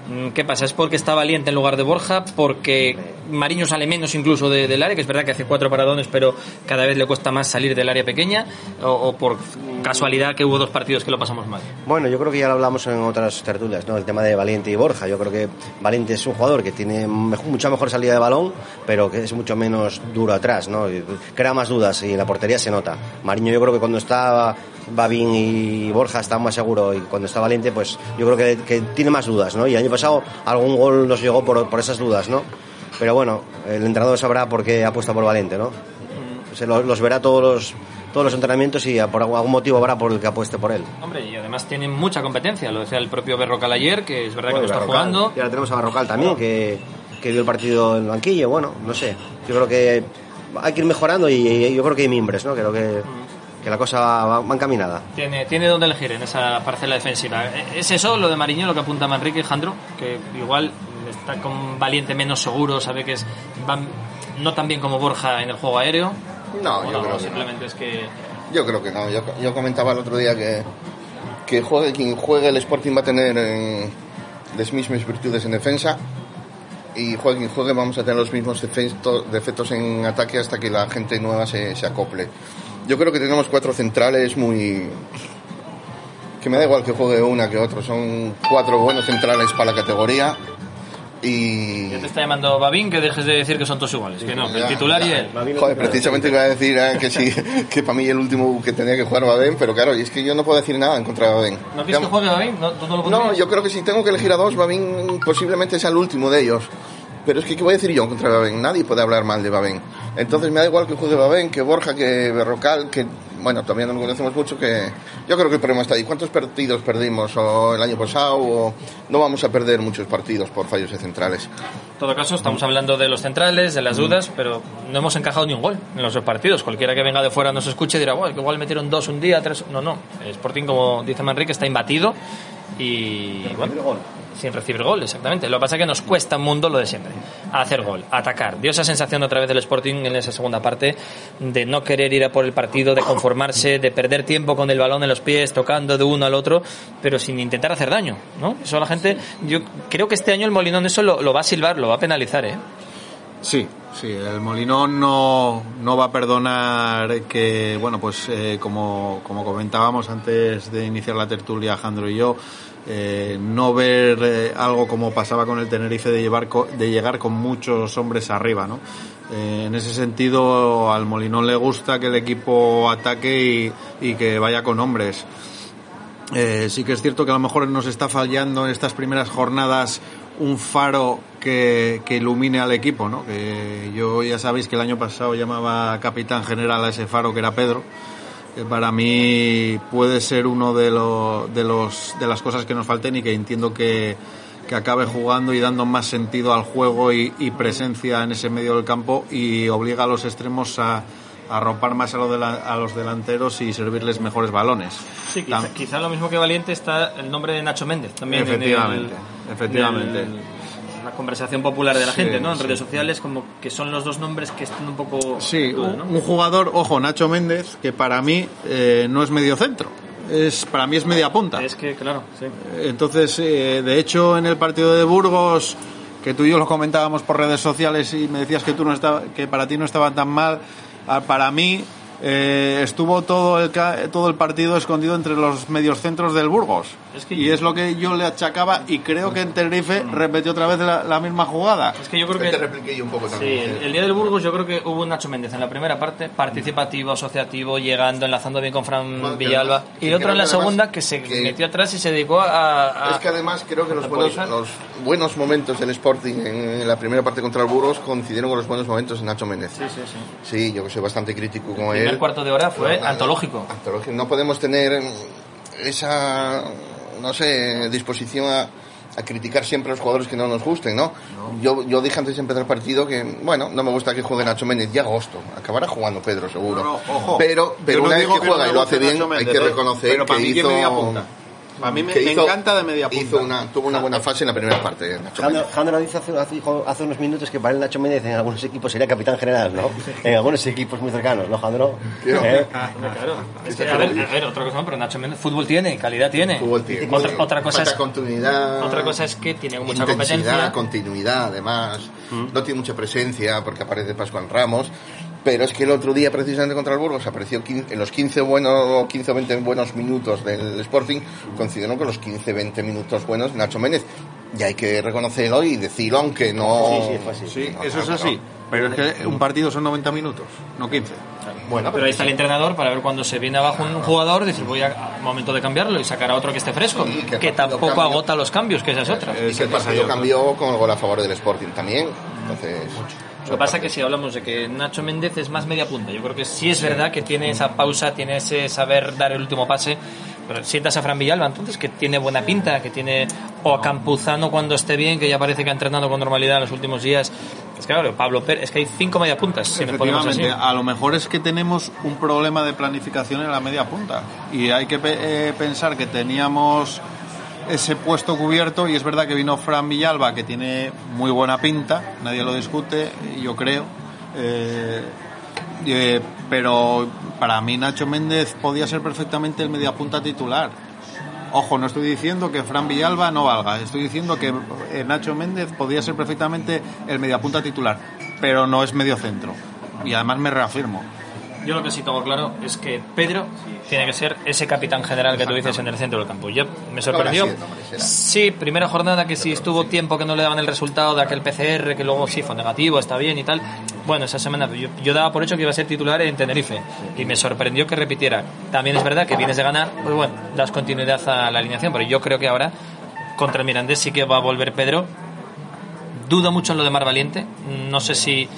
Mm, ¿Qué pasa? ¿Es porque está valiente en lugar de Borja? ¿Porque Mariño sale menos incluso de- del área? Que es verdad que hace cuatro paradones, pero cada vez le cuesta más salir del área pequeña. ¿O, o por casualidad que hubo dos partidos que lo pasamos mal? Bueno, yo creo que ya lo hablamos en otras tertulias, ¿no? El tema de Valiente y Borja. Yo creo que Valiente es un jugador que tiene mucha mejor salida de balón, pero que es mucho menos duro atrás, ¿no? Crea más dudas y en la portería se nota. Mariño yo creo que cuando está Babín y Borja está más seguro y cuando está Valiente, pues yo creo que, que tiene más dudas, ¿no? Y el año pasado algún gol nos llegó por, por esas dudas, ¿no? Pero bueno, el entrenador sabrá por qué apuesta por Valiente, ¿no? Se lo- los verá todos los, todos los entrenamientos y por algún motivo habrá por el que apueste por él. Hombre, y además tienen mucha competencia, lo decía el propio Berrocal ayer, que es verdad que no Bueno, está Barrocal. jugando. Y ahora tenemos a Barrocal también, que, que dio el partido en el banquillo. Bueno, no sé. Yo creo que hay que ir mejorando y, y yo creo que hay mimbres, ¿no? Creo que, que la cosa va, va encaminada. Tiene, tiene donde elegir en esa parcela defensiva. ¿E- ¿Es eso lo de Mariño lo que apunta Manrique Jandro? Que igual está con Valiente menos seguro, sabe que es va no tan bien como Borja en el juego aéreo. No, ¿O yo creo que simplemente es que Yo creo que no. Yo, yo comentaba el otro día que, que juegue quien juegue el Sporting va a tener eh, las mismas virtudes en defensa y juegue quien juegue vamos a tener los mismos defectos, defectos en ataque hasta que la gente nueva se, se acople. Yo creo que tenemos cuatro centrales muy... que me da igual que juegue una que otro. Son cuatro buenos centrales para la categoría y... ya te está llamando Babín que dejes de decir que son todos iguales. Que no, que el Ya, titular y ya. él. Joder, precisamente iba a decir eh, que sí, [laughs] que para mí el último que tenía que jugar Babén, pero claro, y es que yo no puedo decir nada en contra de Babén. ¿No quieres que juegue Babín? ¿No, ¿Tú no lo No, yo creo que si tengo que elegir a dos, Babín posiblemente sea el último de ellos. Pero es que, ¿qué voy a decir yo contra Babén? Nadie puede hablar mal de Babén. Entonces me da igual que juegue Babén, que Borja, que Berrocal, que, bueno, todavía no lo conocemos mucho, que yo creo que el problema está ahí. ¿Cuántos partidos perdimos o el año pasado? O no vamos a perder muchos partidos por fallos de centrales. En todo caso, estamos hablando de los centrales, de las dudas, pero no hemos encajado ni un gol en los dos partidos. Cualquiera que venga de fuera nos escuche dirá, bueno, que igual metieron dos un día, tres. No, no. El Sporting, como dice Manrique, está imbatido y. bueno, sin recibir gol, exactamente. Lo que pasa es que nos cuesta un mundo lo de siempre. Hacer gol, atacar. Dio esa sensación otra vez del Sporting en esa segunda parte de no querer ir a por el partido, de conformarse, de perder tiempo con el balón en los pies, tocando de uno al otro, pero sin intentar hacer daño, ¿no? Eso la gente, yo creo que este año el Molinón eso lo, va a silbar, lo va a penalizar, ¿eh? Sí, sí, el Molinón no, no va a perdonar que, bueno, pues eh, como, como comentábamos antes de iniciar la tertulia, Alejandro y yo, eh, no ver eh, algo como pasaba con el Tenerife de, llevar de llegar con muchos hombres arriba, ¿no? Eh, en ese sentido, al Molinón le gusta que el equipo ataque y, y que vaya con hombres. Sí que es cierto que a lo mejor nos está fallando en estas primeras jornadas un faro que, que ilumine al equipo, ¿no? Que yo ya sabéis que el año pasado llamaba capitán general a ese faro que era Pedro. Que para mí puede ser uno de, lo- de, los, de las cosas que nos falten y que entiendo que, que acabe jugando y dando más sentido al juego y, y presencia en ese medio del campo y obliga a los extremos a, a ropar más a, lo de la- a los delanteros y servirles mejores balones. Sí, quizá, quizá lo mismo que Valiente está el nombre de Nacho Méndez también. en el- Efectivamente, efectivamente. La conversación popular de la Sí, gente, ¿no? En sí. redes sociales, como que son los dos nombres que están un poco. Sí, duda, un, ¿no? un jugador, ojo, Nacho Méndez, que para mí eh, no es medio centro. Es, para mí es media punta. Es que, claro, sí. Entonces, eh, de hecho, en el partido de Burgos, que tú y yo lo comentábamos por redes sociales y me decías que, tú no estaba, que para ti no estaba tan mal, ah, para mí eh, estuvo todo el, ca- todo el partido escondido entre los medios centros del Burgos. y es lo que yo le achacaba y creo que en Tenerife repetió otra vez la, la misma jugada. Es que yo creo que... Te repliqué yo un poco Sí, también. el, el día del Burgos yo creo que hubo un Nacho Méndez en la primera parte, participativo, asociativo, llegando, enlazando bien con Fran Bueno, Villalba. además- Y el otro en la segunda que se que- metió atrás y se dedicó a... a- Es que además creo que los buenos, los buenos momentos del Sporting en la primera parte contra el Burgos coincidieron con los buenos momentos de Nacho Méndez. Sí, sí, sí. Sí, yo que soy bastante crítico con El primer cuarto de hora fue No, no, antológico. antológico. No podemos tener esa, no sé, disposición a, a criticar siempre a los jugadores que no nos gusten, ¿no? Yo, yo dije antes de empezar el partido que, bueno, no me gusta que juegue Nacho Méndez ya agosto. Acabará jugando Pedro, seguro. No, no, ojo. pero pero no una vez digo que que no juega y lo hace bien, hay que ¿eh? reconocer Pero para que mí que hizo... A mí me, que me hizo- encanta de media punta. Hizo una, tuvo una buena fase en la primera parte, Nacho Jandro, dice hace, hace- unos minutos que para el Nacho Méndez en algunos equipos sería capitán general, ¿no? En algunos equipos muy cercanos, ¿no, Jandro? ¿Eh? Ah, claro. Es que, a, ver, a ver, otra cosa no, pero Nacho Méndez fútbol tiene, calidad tiene. Fútbol tiene. Otra, otra cosa Falta es continuidad. otra cosa es que tiene mucha intensidad, competencia. continuidad, además. No tiene mucha presencia porque aparece Pascual Ramos. Pero es que el otro día, precisamente contra el Burgos, apareció 15 en los 15 buenos, 15 o 20 buenos minutos del Sporting, coincidieron con los 15 20 minutos buenos de Nacho Méndez. Y hay que reconocerlo y decirlo, aunque no. Sí, sí, fue así. Sí, No, eso no, es no. así. Pero es que un partido son 90 minutos, no 15. Bueno, Pero ahí está el entrenador para ver cuando se viene abajo un jugador, decir voy a momento de cambiarlo y sacar a otro que esté fresco, Sí, que que tampoco cambia. agota los cambios, que esa es otra. Y que el partido cambió con el gol a favor del Sporting también. Entonces. Lo que pasa es que si hablamos de que Nacho Méndez es más media punta, yo creo que sí es verdad que tiene esa pausa, tiene ese saber dar el último pase, pero sientas a Fran Villalba entonces que tiene buena pinta, que tiene o a Campuzano cuando esté bien, que ya parece que ha entrenado con normalidad en los últimos días. Es que claro, Pablo Pérez, es que hay cinco media puntas, si ponemos así. Efectivamente, a lo mejor es que tenemos un problema de planificación en la media punta y hay que pe- eh, pensar que teníamos ese puesto cubierto y es verdad que vino Fran Villalba que tiene muy buena pinta, nadie lo discute, yo creo. Eh, eh, pero para mí Nacho Méndez podía ser perfectamente el mediapunta titular. Ojo, no estoy diciendo que Fran Villalba no valga, estoy diciendo que eh, Nacho Méndez podía ser perfectamente el mediapunta titular, pero no es medio centro. Y además me reafirmo. Yo lo que sí tengo claro es que Pedro tiene que ser ese capitán general que tú dices en el centro del campo. Yo me sorprendió. Sí. Sí, primera jornada que si estuvo tiempo que no le daban el resultado de aquel PCR, que luego sí fue negativo, está bien y tal. Bueno, esa semana yo, yo daba por hecho que iba a ser titular en Tenerife y me sorprendió que repitiera. También es verdad que vienes de ganar, pues bueno, das continuidad a la alineación, pero yo creo que ahora contra el Mirandés sí que va a volver Pedro. Dudo mucho en lo de Mar Valiente. No sé si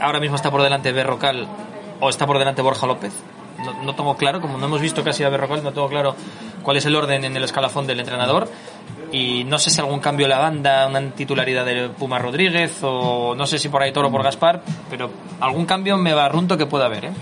ahora mismo está por delante Berrocal o está por delante Borja López. No, no tengo claro, como no hemos visto casi a Berrocal, no tengo claro cuál es el orden en el escalafón del entrenador. Y no sé si algún cambio en la banda, una titularidad de Puma Rodríguez o no sé si por ahí Toro por Gaspar, pero algún cambio me barrunto que pueda haber, ¿eh?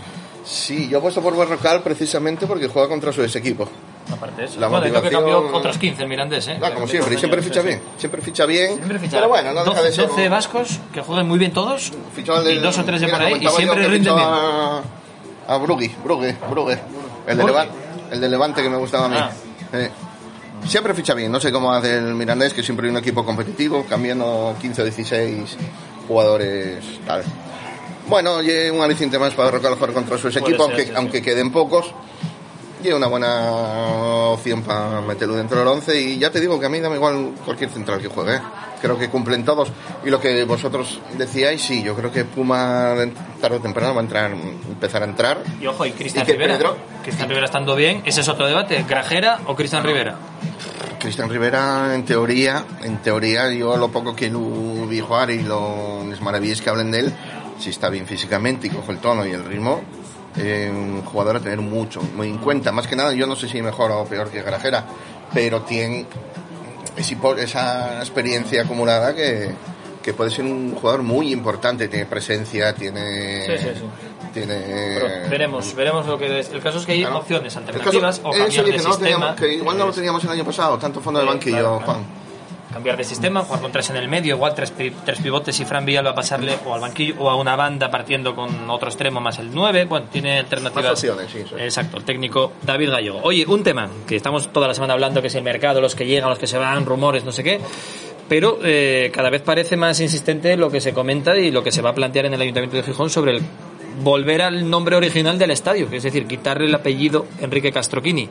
Sí, yo he puesto por Berrocal precisamente porque juega contra su ex equipo. Aparte de eso. La bueno, creo que motivación- cambió otros 15 el Mirandés, ¿eh? Ah, como siempre, y siempre ficha bien. Siempre ficha bien. Siempre ficha. Pero bueno, no deja 12, de ser. 12 vascos que jueguen muy bien todos al y del- dos o tres de por ahí y siempre rinden bien. A, a Brugui, Brugge, Brugge. El de. Levante, el de Levante que me gustaba a mí. Ah. Eh, siempre ficha bien. No sé cómo hace el Mirandés, que siempre hay un equipo competitivo, cambiando 15 o 16 jugadores. Tal. Bueno, y un aliciente más para Rocal jugar contra su ex Puede equipo, ser, aunque, sí, sí. aunque queden pocos. Y una buena opción para meterlo dentro del 11 y ya te digo que a mí dame igual cualquier central que juegue. ¿eh? Creo que cumplen todos. Y lo que vosotros decíais, sí, yo creo que Puma tarde o temprano va a entrar, empezar a entrar. Y ojo, y Cristian Rivera. Pedro- Cristian Rivera estando bien, ese es otro debate. ¿Grajera o Cristian Rivera? Cristian Rivera, en teoría, en teoría, yo lo poco que lo vi jugar y los maravillas que hablen de él, si está bien físicamente y coge el tono y el ritmo, eh, un jugador a tener mucho, muy en cuenta. Más que nada, yo no sé si mejor o peor que Grajera, pero tiene esa experiencia acumulada que, que puede ser un jugador muy importante, tiene presencia, tiene... Sí, sí, sí. tiene Pero veremos, veremos lo que es. El caso es que hay Claro. opciones El alternativas caso- o cambiar de no sistema. teníamos- que igual no lo teníamos el año pasado, tanto fondo de Sí, banquillo, claro, claro. Juan. Cambiar de sistema, jugar con tres en el medio, igual tres, tres pivotes y Fran Villalba pasarle o al banquillo o a una banda partiendo con otro extremo más el 9. Bueno, tiene alternativas. Más opciones, sí, sí. Exacto, el técnico David Gallego. Oye, un tema que estamos toda la semana hablando, que es el mercado, los que llegan, los que se van, rumores, no sé qué. Pero eh, cada vez parece más insistente lo que se comenta y lo que se va a plantear en el Ayuntamiento de Gijón sobre el volver al nombre original del estadio, es decir, quitarle el apellido Enrique Castroquini.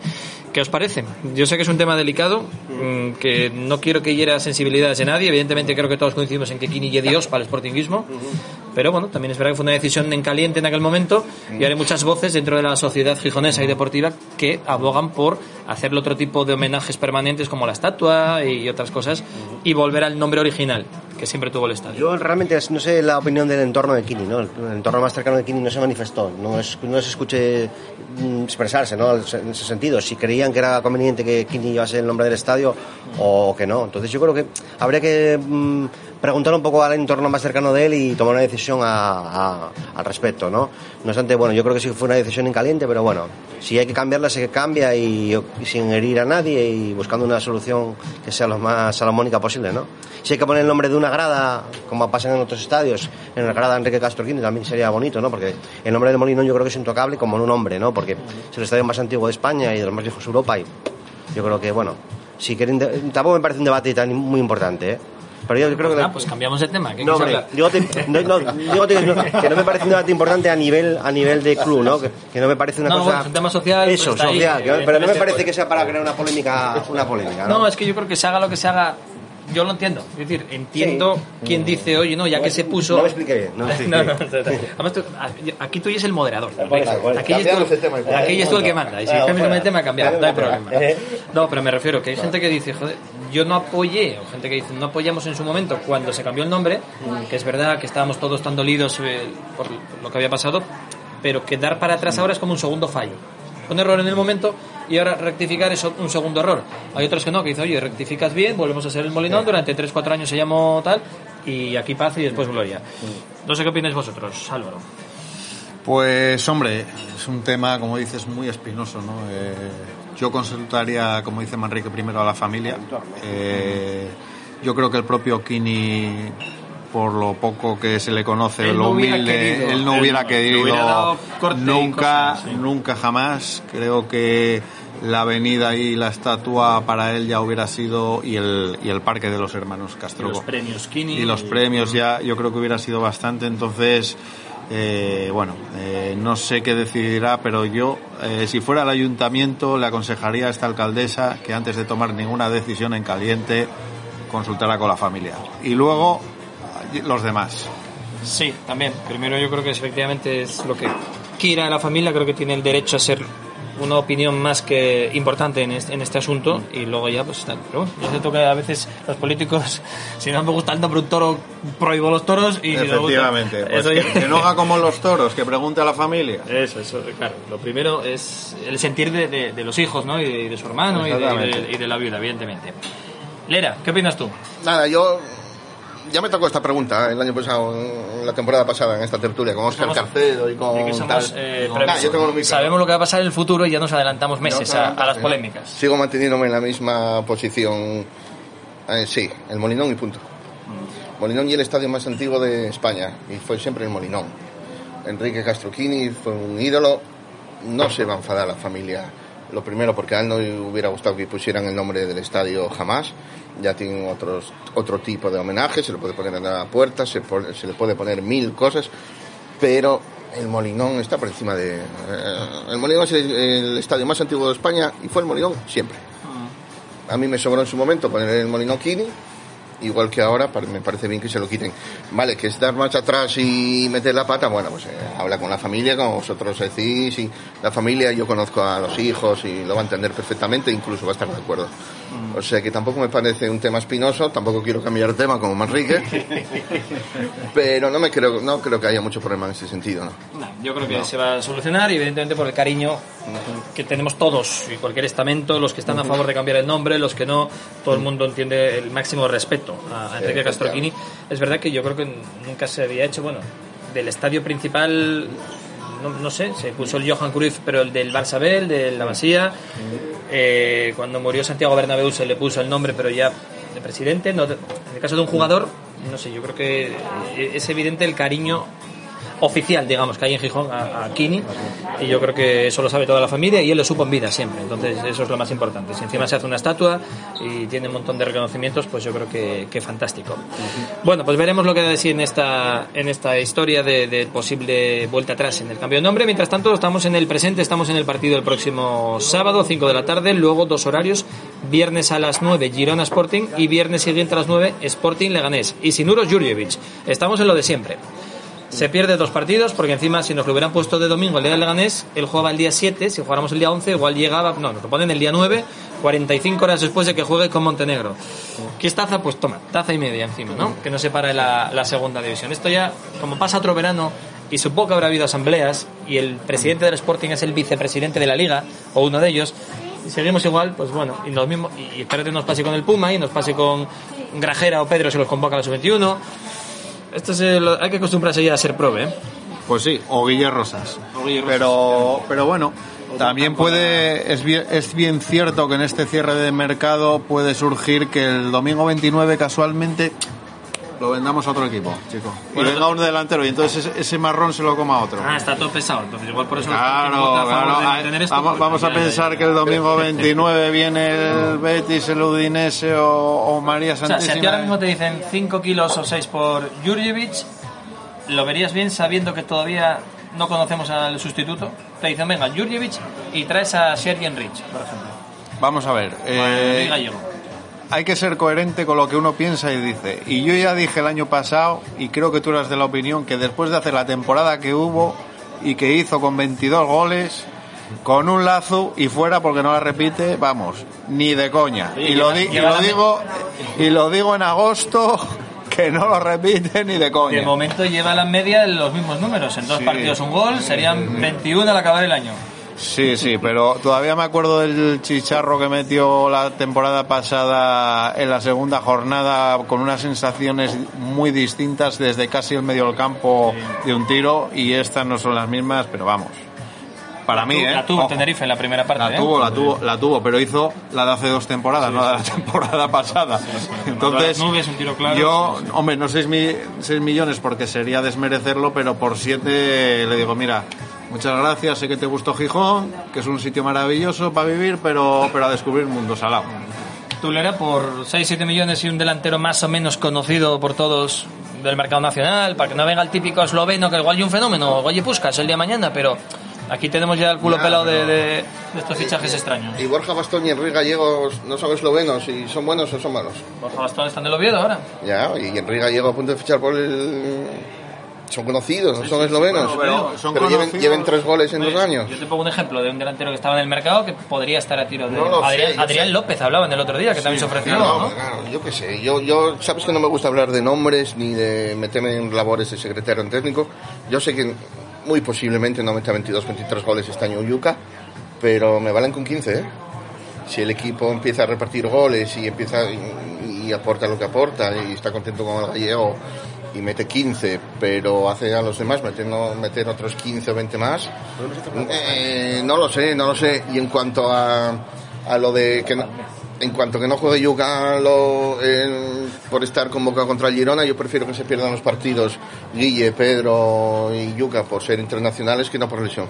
¿Qué os parece? Yo sé que es un tema delicado, mm, que no quiero que hiera sensibilidades de nadie, evidentemente creo que todos coincidimos en que Kini es Dios para el sportinguismo, pero bueno, también es verdad que fue una decisión en caliente en aquel momento y ahora hay muchas voces dentro de la sociedad gijonesa y deportiva que abogan por hacerle otro tipo de homenajes permanentes como la estatua y otras cosas y volver al nombre original que siempre tuvo el estadio. Yo realmente no sé la opinión del entorno de Kini, ¿no? El entorno más cercano de Kini no se manifestó, no, es, no se escuche mm, expresarse, ¿no? En ese sentido, si creían que era conveniente que Kini llevase el nombre del estadio o que no. Entonces yo creo que habría que mm, preguntar un poco al entorno más cercano de él y tomar una decisión a- al respecto, ¿no? No obstante, bueno, yo creo que sí fue una decisión en caliente, pero bueno, si hay que cambiarla, se cambia y, sin herir a nadie y buscando una solución que sea lo más salomónica posible, ¿no? Si hay que poner el nombre de una grada, como pasa en otros estadios, en la grada de Enrique Castro Quini también sería bonito, ¿no? Porque el nombre del Molinón yo creo que es intocable como un nombre, ¿no? Porque es el estadio más antiguo de España y de los más viejos de Europa y yo creo que, bueno, si quieren, de- tampoco me parece un debate tan muy importante, ¿eh? Pero yo creo que... Ah, pues cambiamos de tema. ¿qué No, hombre, digo, te- no, no, [laughs] digo te- no, que no me parece debate importante a nivel a nivel de club, ¿no? Que, que no me parece una cosa bueno, es un tema social, Eso, pues está ahí, social, que- pero no me parece pues- que sea para crear una polémica, una polémica, ¿no? No, es que yo creo que se haga lo que se haga, yo lo entiendo. Es decir, entiendo quién dice, oye, no, ya que se puso. No me expliqué bien, no [laughs] expliqué No, no. Además, tú- aquí tú eres el moderador. Aquí Cambiamos tú, el que manda. Y si Ah, cambias el tema, cambia, no hay problema. Eh. No, pero me refiero que hay gente que dice, joder, yo no apoyé, o gente que dice, no apoyamos en su momento cuando se cambió el nombre, que es verdad que estábamos todos tan dolidos eh, por lo que había pasado, pero que dar para atrás ahora es como un segundo fallo. Un error en el momento y ahora rectificar es un segundo error. Hay otros que no, que dicen, oye, rectificas bien, volvemos a ser el Molinón, durante 3-4 años se llamó tal, y aquí paz y después gloria. No sé qué opináis vosotros, Álvaro. Pues hombre, es un tema, como dices, muy espinoso, ¿no? Eh, yo consultaría, como dice Manrique, primero a la familia. Eh, yo creo que el propio Kini, por lo poco que se le conoce, Él lo no hubiera humilde, querido, él no él hubiera no, querido hubiera y nunca, cosas, sí. nunca jamás. Creo que la avenida y la estatua para él ya hubiera sido y el, y el parque de los hermanos Castro Y los premios Kini. y los premios ya yo creo que hubiera sido bastante entonces eh, bueno eh, no sé qué decidirá pero yo eh, si fuera el ayuntamiento le aconsejaría a esta alcaldesa que antes de tomar ninguna decisión en caliente consultara con la familia y luego los demás Sí, también. Primero yo creo que efectivamente es lo que quiera la familia, creo que tiene el derecho a ser una opinión más que importante en este, en este asunto y luego ya pues tal. Pero bueno, yo siento que a veces los políticos, [laughs] si no me gusta el nombre de un toro, prohíbo los toros y si no me gusta- efectivamente pues Eso que, que no haga como los toros que pregunte a la familia Eso, eso, claro. Lo primero es el sentir de, de- de los hijos, ¿no? Y de, y de su hermano y de, y y de la viuda, evidentemente. Lera, ¿qué opinas tú? Nada, yo ya me tocó esta pregunta ¿eh? el año pasado, la temporada pasada, en esta tertulia, con Oscar Somos- Carcedo y con somos, tal. eh, Nah, yo tengo claro. sabemos lo que va a pasar en el futuro y ya nos adelantamos meses No, a, no, a las no. polémicas. Sigo manteniéndome en la misma posición. Eh, sí, el Molinón y punto. Molinón y el estadio más antiguo de España, y fue siempre el Molinón. Enrique Castroquini fue un ídolo, no se va a enfadar la familia. Lo primero, porque a él no le hubiera gustado que pusieran el nombre del estadio jamás. Ya tienen otros, otro tipo de homenaje, se le puede poner en la puerta, se, se le puede poner mil cosas, pero el Molinón está por encima de... eh, el Molinón es el, el estadio más antiguo de España y fue el Molinón siempre. A mí me sobró en su momento poner el Molinón Kini, igual que ahora, me parece bien que se lo quiten. Vale, que es dar marcha atrás y meter la pata, bueno, pues eh, habla con la familia, como vosotros decís, y la familia, yo conozco a los hijos y lo va a entender perfectamente, incluso va a estar de acuerdo. O sea que tampoco me parece un tema espinoso, tampoco quiero cambiar de tema como Manrique, [laughs] pero no me creo, no creo que haya mucho problema en ese sentido, ¿no? No, yo creo que se va a solucionar y evidentemente por el cariño que tenemos todos y cualquier estamento, los que están a favor de cambiar el nombre, los que no, todo el mundo entiende el máximo respeto a Enrique Castroquini. Es verdad que yo creo que nunca se había hecho, bueno, del estadio principal, no, no sé, se puso el Johan Cruyff, pero el del Barça B, el de la Masía. Eh, cuando murió Santiago Bernabéu se le puso el nombre, pero ya de presidente. No, en el caso de un jugador, no sé, yo creo que es evidente el cariño oficial, digamos, que hay en Gijón a, a Kini. Y yo creo que eso lo sabe toda la familia y él lo supo en vida siempre. Entonces, eso es lo más importante. Si encima se hace una estatua y tiene un montón de reconocimientos, pues yo creo que, que fantástico. Bueno, pues veremos lo que da de sí en esta, en esta historia de, de posible vuelta atrás en el cambio de nombre. Mientras tanto, estamos en el presente, estamos en el partido el próximo sábado, 5 de la tarde, luego dos horarios, viernes a las 9 Girona Sporting y viernes siguiente a las 9 Sporting Leganés y Sinuros Jurjevic. Estamos en lo de siempre. Se pierde dos partidos porque encima si nos lo hubieran puesto de domingo el día del Leganés, él jugaba el día 7, si jugáramos el día 11 igual llegaba, no, nos lo ponen el día 9, 45 horas después de que juegue con Montenegro. ¿Qué es taza? Pues toma, taza y media encima, ¿no? Que no se para la, segunda división. Esto ya, como pasa otro verano y supongo que habrá habido asambleas y el presidente del Sporting es el vicepresidente de la liga o uno de ellos, seguimos igual, pues bueno, y lo mismo, y espérate nos pase con el Puma y nos pase con Grajera o Pedro si los convoca a la sub-21. Esto es el- hay que acostumbrarse ya a ser prove, ¿eh? Pues sí, o Guille Rosas. Pero, pero bueno, también puede, es bien, es bien cierto que en este cierre de mercado puede surgir que el domingo 29 casualmente lo vendamos a otro equipo, chico. Y Bueno, venga un delantero y entonces ese, ese marrón se lo coma otro. Ah, está todo pesado, entonces igual por eso Claro, a claro. Ay, tener esto, Vamos, vamos a ya- pensar que el domingo [laughs] 29 viene el Betis, el Udinese o, o María O sea, si a ti Santísima. ahora mismo te dicen 5 kilos o 6 por Jurjevic, ¿lo verías bien sabiendo que todavía no conocemos al sustituto? Te dicen, venga, Jurjevic y traes a Sergi Enrich, por ejemplo. Vamos a ver. eh. Hay que ser coherente con lo que uno piensa y dice. Y yo ya dije el año pasado, y creo que tú eras de la opinión, que después de hacer la temporada que hubo y que hizo con 22 goles, con un lazo y fuera porque no la repite, vamos, ni de coña. Y lo, di- y lo digo y lo digo en agosto [laughs] que no lo repite ni de coña. De momento lleva la media en los mismos números. En dos Sí. partidos un gol, serían 21 al acabar el año. Sí, sí, pero todavía me acuerdo del chicharro que metió la temporada pasada en la segunda jornada con unas sensaciones muy distintas desde casi el medio del campo de un tiro y estas no son las mismas, pero vamos. Para La mí, tu- ¿eh? La tuvo Ojo. Tenerife en la primera parte. La ¿eh? tuvo, la tuvo, la tuvo, pero hizo la de hace dos temporadas, no la de la temporada pasada. Entonces, Las nubes, un tiro claro. yo, hombre, no 6 millones porque sería desmerecerlo, pero por 7 le digo, mira, muchas gracias, sé que te gustó Gijón, que es un sitio maravilloso para vivir, pero, pero a descubrir mundo salado. Tulera por 6-7 millones y un delantero más o menos conocido por todos del mercado nacional, para que no venga el típico esloveno que igual hay un fenómeno, oye Puskas el día de mañana, pero aquí tenemos ya el culo Ya, pelado de, pero- de- de estos fichajes extraños. Y Borja Bastón y Enrique Gallegos no son eslovenos y son buenos o son malos. Borja Bastón está en el Oviedo ahora. Ya, y Enrique Gallego a punto de fichar por el... Son conocidos, no son eslovenos. bueno, pero son pero lleven, tres goles en dos años. Yo te pongo un ejemplo de un delantero que estaba en el mercado que podría estar a tiro de... No lo sé, Adrián, Adrián. López hablaban el otro día, que también se ofreció, ¿no? claro, yo qué sé. Yo, yo, sabes que no me gusta hablar de nombres ni de meterme en labores de secretario en técnico. Yo sé que muy posiblemente no meta 22, 23 goles este año Yuca, pero me valen con 15, ¿eh? Si el equipo empieza a repartir goles y empieza y, y aporta lo que aporta y está contento con el gallego y mete 15, pero hace a los demás metiendo, meter otros 15 o 20 más, eh, no lo sé, no lo sé. Y en cuanto a, a lo de que no, en cuanto que no juegue Yuca lo, eh, por estar convocado contra el Girona, yo prefiero que se pierdan los partidos Guille, Pedro y Yuca por ser internacionales que no por lesión.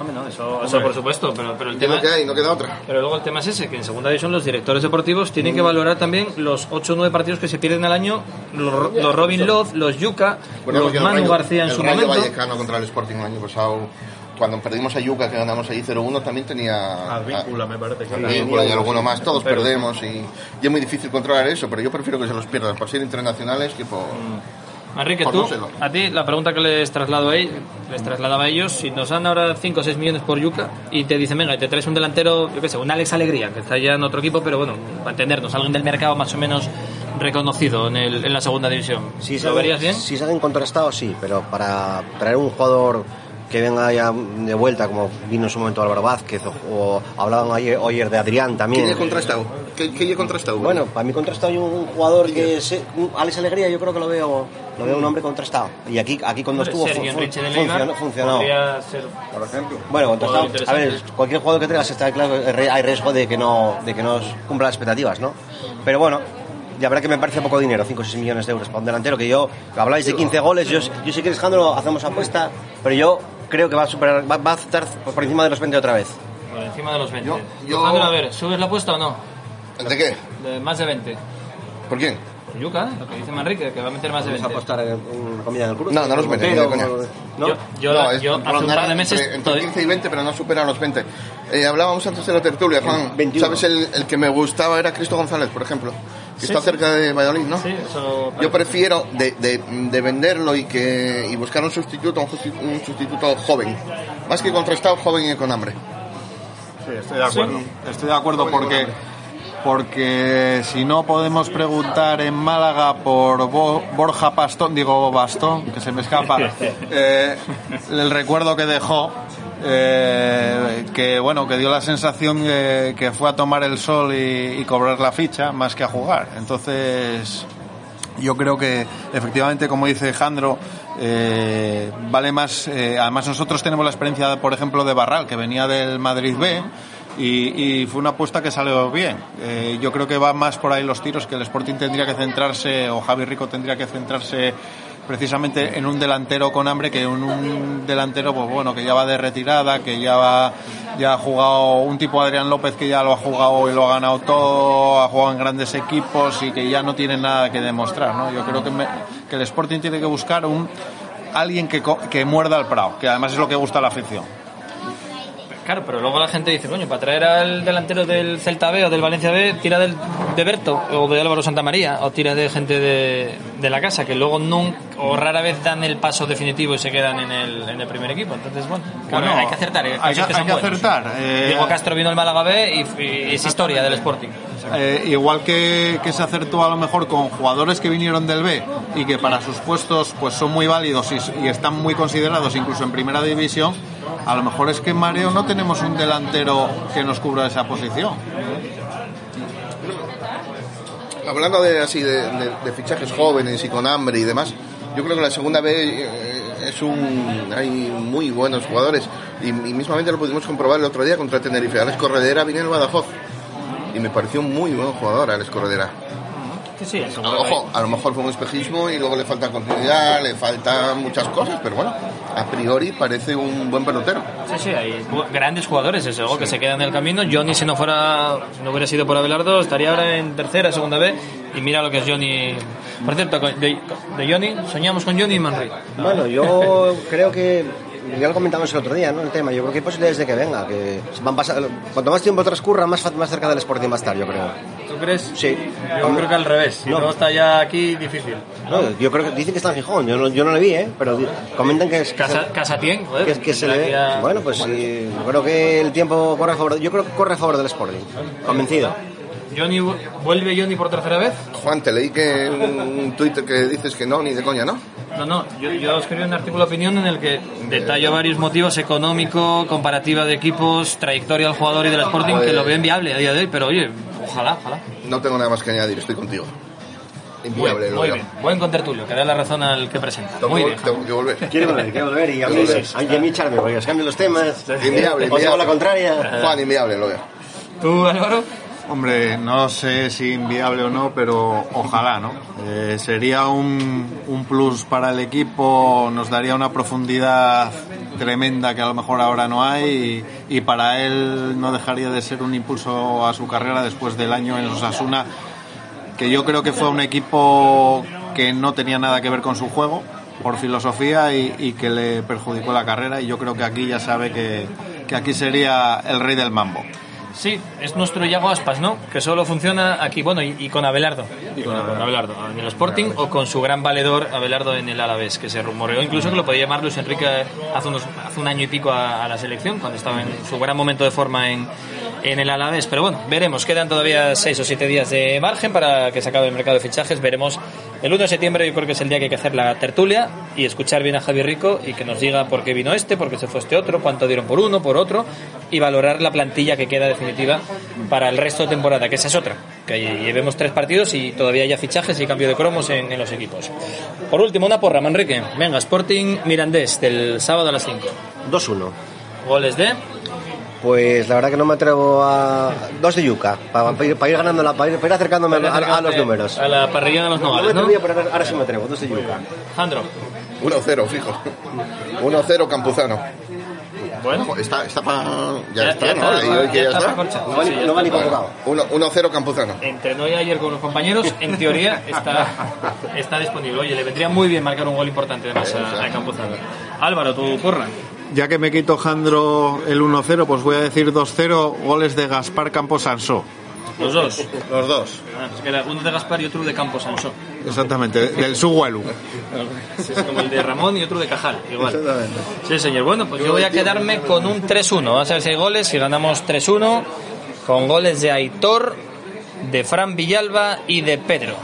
Hombre, no, eso, eso por supuesto, pero, pero el tema... lo que hay, no queda otra. Pero luego el tema es ese, que en segunda división los directores deportivos tienen que valorar también los 8 o 9 partidos que se pierden al año, los, los Robin Love, los Yuca, Bueno, los Manu Rayo- García en el su Rayo momento. Vallecano contra el Sporting el año pasado, cuando perdimos a Yuca, que ganamos ahí 0-1, también tenía... Advíncula, me parece que Advíncula y alguno más, todos Pero- perdemos y, y es muy difícil controlar eso, pero yo prefiero que se los pierdan por ser internacionales que por... Enrique, tú, a ti, la pregunta que les traslado a ellos, les trasladaba a ellos, si nos dan ahora 5 o 6 millones por Yuca y te dicen, venga, y te traes un delantero, yo qué sé, un Alex Alegría, que está ya en otro equipo, pero bueno, para entendernos, alguien del mercado más o menos reconocido en, el, en la segunda división. Si ¿Lo verías bien? Si salen contrastados, sí, pero para traer un jugador que venga ya de vuelta, como vino en su momento Álvaro Vázquez, o, o hablaban ayer, ayer de Adrián también. ¿Quién es contrastado? ¿Qué, qué es contrastado? Bueno, para mí contrastado hay un, jugador que se, un Alex Alegría, yo creo que lo veo, lo veo un hombre contrastado. Y aquí, aquí cuando estuvo fu- Sergio fu- Enrique de Leiva funcionó, funcionó. ser por ejemplo. Bueno, contrastado. A ver, cualquier jugador que traigas está claro que hay riesgo de que no, de que no cumpla las expectativas, ¿no? Pero bueno, la verdad que me parece poco dinero, 5 o 6 millones de euros para un delantero, que yo, habláis de 15 goles, yo, yo si quieres Alejandro hacemos apuesta, pero yo creo que va a superar, va, va a estar por encima de los 20 otra vez. Por encima de los 20. yo- Alejandro, a ver, ¿subes la apuesta o no? ¿De qué? De más de 20. ¿Por quién? Yuca, ¿eh? lo que dice Manrique, que va a meter más de 20. Vamos a apostar una comida en el cruce. No, no los mete, ni de coña. ¿no? Yo, yo, No, es yo hace un par de meses Entre, entre 15 y 20, pero no supera los 20. Eh, hablábamos antes de la tertulia, Juan. 21. ¿Sabes? El, el que me gustaba era Cristo González, por ejemplo. Que Sí, está sí. cerca de Valladolid, ¿no? Sí, eso... Yo prefiero de, de, de venderlo y que y buscar un sustituto, un, sustituto joven. Más que contrastado, joven y con hambre. Sí, estoy de acuerdo. Estoy de acuerdo porque porque si no podemos preguntar en Málaga por Bo- Borja Pastón, digo Bastón, que se me escapa, [laughs] eh, el recuerdo que dejó, eh, que bueno, que dio la sensación de que fue a tomar el sol y, y cobrar la ficha más que a jugar. Entonces, yo creo que efectivamente, como dice Alejandro, eh, vale más. eh, además, nosotros tenemos la experiencia, por ejemplo, de Barral, que venía del Madrid B. Y, y fue una apuesta que salió bien. Eh, yo creo que va más por ahí los tiros, que el Sporting tendría que centrarse, o Javi Rico tendría que centrarse precisamente en un delantero con hambre que en un delantero pues bueno que ya va de retirada que ya va ya ha jugado un tipo Adrián López que ya lo ha jugado y lo ha ganado todo ha jugado en grandes equipos y que ya no tiene nada que demostrar ¿no? yo creo que, el Sporting tiene que buscar un alguien que, que muerda al Prado que además es lo que gusta a la afición Claro, pero luego la gente dice, coño, para traer al delantero del Celta B o del Valencia B, tira del, de Berto o de Álvaro Santamaría o tira de gente de, de la casa, que luego nunca o rara vez dan el paso definitivo y se quedan en el, en el primer equipo. Entonces, bueno, claro, Bueno, hay que acertar. ¿eh? hay que- hay acertar, eh, Diego Castro vino al Málaga B y, y es historia del Sporting. Eh, igual que, que se acertó a lo mejor con jugadores que vinieron del B y que para sus puestos pues son muy válidos y, y están muy considerados incluso en primera división, a lo mejor es que en Mareo no tenemos un delantero que nos cubra esa posición. Hablando de así de, fichajes jóvenes y con hambre y demás, yo creo que la segunda B eh, es un hay muy buenos jugadores y, mismamente lo pudimos comprobar el otro día contra Tenerife. Alex Corredera vino en Badajoz y me pareció un muy buen jugador Alex Corredera. Sí, sí, A lo, ojo, a lo mejor fue un espejismo y luego le falta continuidad, le faltan muchas cosas, pero bueno, a priori parece un buen pelotero. Sí, sí, hay grandes jugadores, desde luego, que se quedan en el camino. Johnny, si no fuera, si no hubiera sido por Abelardo, estaría ahora en tercera, segunda B. Y mira lo que es Johnny. Por cierto, de Johnny, soñamos con Johnny y Manri. Bueno, yo creo que ya lo comentamos el otro día, ¿no? El tema. Yo creo que hay posibilidades de que venga, que van pasar, cuanto más tiempo transcurra, más, fa- más cerca del Sporting va a estar, yo creo. ¿Tú crees? Sí. Yo creo que al revés. Si No. no está ya aquí, difícil. No, yo creo que dicen que está en Gijón, yo no, yo no le vi, ¿eh? Pero comentan que es... Casa, Casatien, joder. que, que se le a- Bueno, pues sí, yo creo que el tiempo corre a favor, yo creo que corre a favor del Sporting, convencido. Johnny, ¿Vuelve Johnny por tercera vez? Juan, te leí que un Twitter que dices que no, ni de coña, ¿no? No, no, yo, yo escribí un artículo de opinión en el que detallo varios motivos económico, comparativa de equipos, trayectoria del jugador y del Sporting, que lo veo inviable a día de hoy, pero oye, ojalá, ojalá. No tengo nada más que añadir, estoy contigo. Inviable, Muy, lo muy veo. bien, buen contertulio, que da la razón al que presenta. Tengo, Muy que- bien. tengo que volver. Quiere volver, quiere volver y a mí, a mí echarme, porque os cambio los temas. Inviable, os hago la inviable. contraria. Juan, inviable, lo veo. ¿Tú, Álvaro? Hombre, no sé si inviable o no, pero ojalá, ¿no? Eh, sería un, un plus para el equipo, nos daría una profundidad tremenda que a lo mejor ahora no hay y, para él no dejaría de ser un impulso a su carrera después del año en Osasuna, que yo creo que fue un equipo que no tenía nada que ver con su juego por filosofía y, y que le perjudicó la carrera y yo creo que aquí ya sabe que, que aquí sería el rey del mambo. Sí, es nuestro Iago Aspas, ¿no? Que solo funciona aquí, bueno, y, y con Abelardo. Y con Abelardo, en el Sporting o con su gran valedor Abelardo en el Alavés, que se rumoreó incluso que lo podía llamar Luis Enrique hace, unos, hace un año y pico a, a la selección, cuando estaba en su gran momento de forma en, en el Alavés. Pero bueno, veremos, quedan todavía seis o siete días de margen para que se acabe el mercado de fichajes. Veremos el 1 de septiembre, yo creo que es el día que hay que hacer la tertulia y escuchar bien a Javier Rico y que nos diga por qué vino este, por qué se fue este otro, cuánto dieron por uno, por otro y valorar la plantilla que queda definitiva para el resto de temporada, que esa es otra, que llevemos tres partidos y todavía haya fichajes y cambio de cromos en, en los equipos. Por último, una porra, Manrique. Venga, Sporting Mirandés del sábado a las 5. 2-1. Goles de Pues la verdad que no me atrevo a. Dos de yuca, para, ir, para ir ganando la, para ir, para ir acercándome a, a- a los números. A la parrilla de los nogales, No ¿no? me atrevía, pero ahora sí me atrevo, dos de yuca. Jandro. 1-0, fijo. 1-0 Campuzano. Bueno. Está, está para. Ya, Ya- está, ya ¿no? está, Digo ya que ya está está. No Sí, no va ni convocado. Uno- 1-0 Campuzano. Entrenó ya ayer con los compañeros, en teoría está, está disponible. Oye, le vendría muy bien marcar un gol importante además a, a Campuzano. Álvaro, tu porra. Ya que me quito Jandro el 1-0, pues voy a decir 2-0 goles de Gaspar Campos Sansó. Los dos. Los dos. Ah, es que uno de Gaspar y otro de Campos Sansó. Exactamente, del Suguelu. Sí, es como el de Ramón y otro de Cajal, igual. Exactamente. Sí, señor. Bueno, pues yo voy a quedarme con un 3-1. Vamos a ver si hay goles y ganamos 3-1 con goles de Aitor, de Fran Villalba y de Pedro.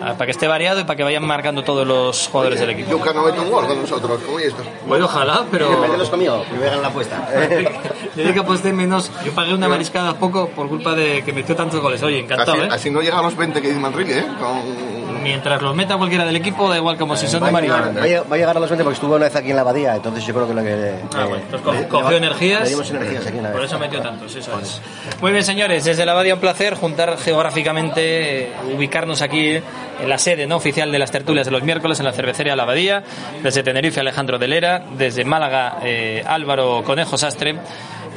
Ah, para que esté variado y para que vayan marcando todos los jugadores del equipo. Yuca no mete un gol con nosotros, como esto. Bueno, ojalá, pero... Mételos conmigo, que me hagan la apuesta. [laughs] Le dije que aposté menos. Yo pagué una mariscada poco por culpa de que metió tantos goles. Oye, encantado, Así, ¿eh? así no llega a los 20 que dice Manrique, ¿eh? Con... Mientras los meta cualquiera del equipo, da igual como si son de a llegar, Mario. va a llegar- a los 20 porque estuvo una vez aquí en la abadía, entonces yo creo que lo que. Ah, bueno, entonces le- cogió energías. Energías aquí una vez. Por eso metió tantos, eso es. Muy bien, señores, desde la Abadia un placer juntar geográficamente, ubicarnos aquí en la sede no oficial de las tertulias de los miércoles en la cervecería La Abadía, desde Tenerife Alejandro Delera, desde Málaga eh, Álvaro Conejo Sastre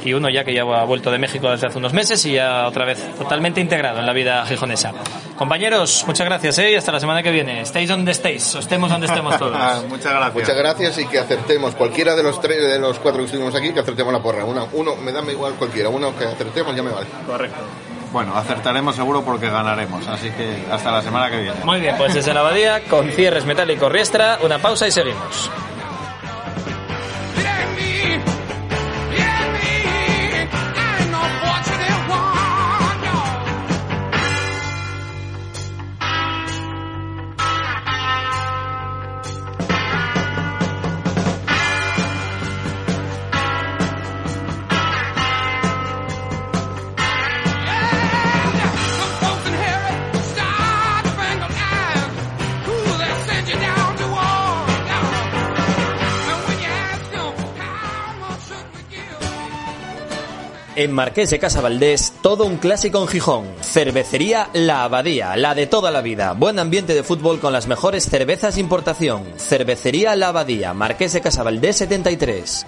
y uno ya que ya ha vuelto de México desde hace unos meses y ya otra vez totalmente integrado en la vida gijonesa. Compañeros, muchas gracias ¿eh? y hasta la semana que viene. Estéis donde estéis, o estemos donde estemos todos. [laughs] Muchas gracias. Muchas gracias y que acertemos cualquiera de los tres, de los cuatro que estuvimos aquí, que acertemos la porra. Una, uno, me da igual cualquiera, uno que acertemos ya me vale. Correcto. Bueno, acertaremos seguro porque ganaremos, así que hasta la semana que viene. Muy bien, pues desde la abadía, con cierres metálicos Riestra, una pausa y seguimos. En Marqués de Casa Valdés, todo un clásico en Gijón. Cervecería La Abadía, la de toda la vida. Buen ambiente de fútbol con las mejores cervezas importación. Cervecería La Abadía, Marqués de Casa Valdés 73.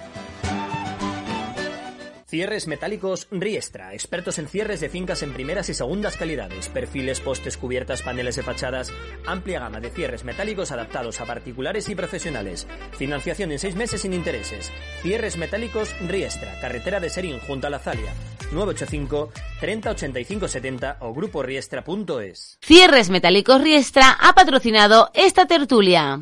Cierres metálicos Riestra, expertos en cierres de fincas en primeras y segundas calidades, perfiles, postes, cubiertas, paneles de fachadas, amplia gama de cierres metálicos adaptados a particulares y profesionales, financiación en seis meses sin intereses, cierres metálicos Riestra, carretera de Serín junto a la Zalia, 985 30 85 70 o grupo riestra.es. Cierres Metálicos Riestra ha patrocinado esta tertulia.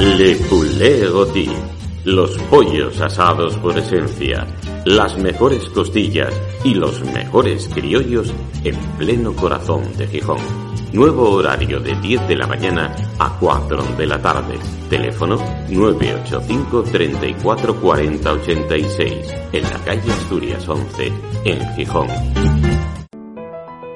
Le Poulet Rôti. Los pollos asados por esencia, las mejores costillas y los mejores criollos en pleno corazón de Gijón. Nuevo horario de 10 de la mañana a 4 de la tarde. Teléfono 985 34 40 86 en la calle Asturias 11 en Gijón.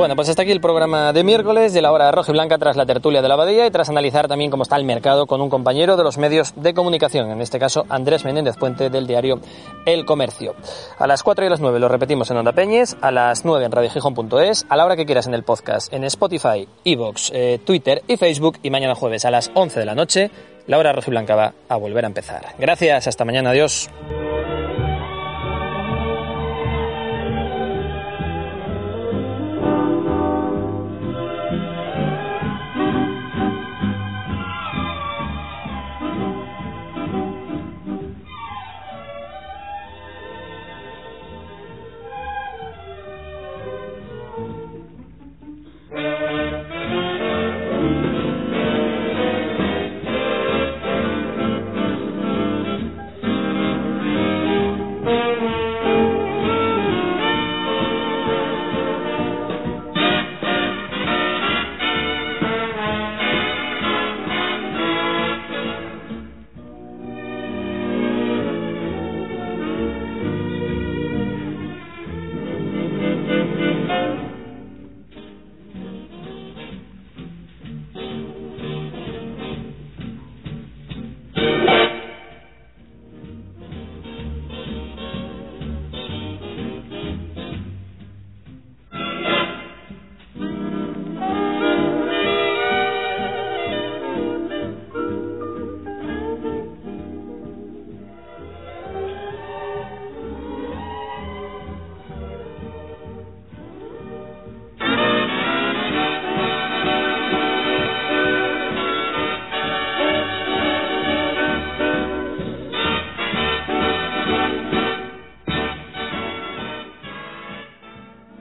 Bueno, pues hasta aquí el programa de miércoles de la hora roja y blanca tras la tertulia de la abadía y tras analizar también cómo está el mercado con un compañero de los medios de comunicación, en este caso Andrés Menéndez Puente del diario El Comercio. A las 4 y a las 9 lo repetimos en Onda Peñes, a las 9 en radiogijón.es, a la hora que quieras en el podcast, en Spotify, Evox, eh, Twitter y Facebook y mañana jueves a las 11 de la noche, la hora roja y blanca va a volver a empezar. Gracias, hasta mañana, adiós.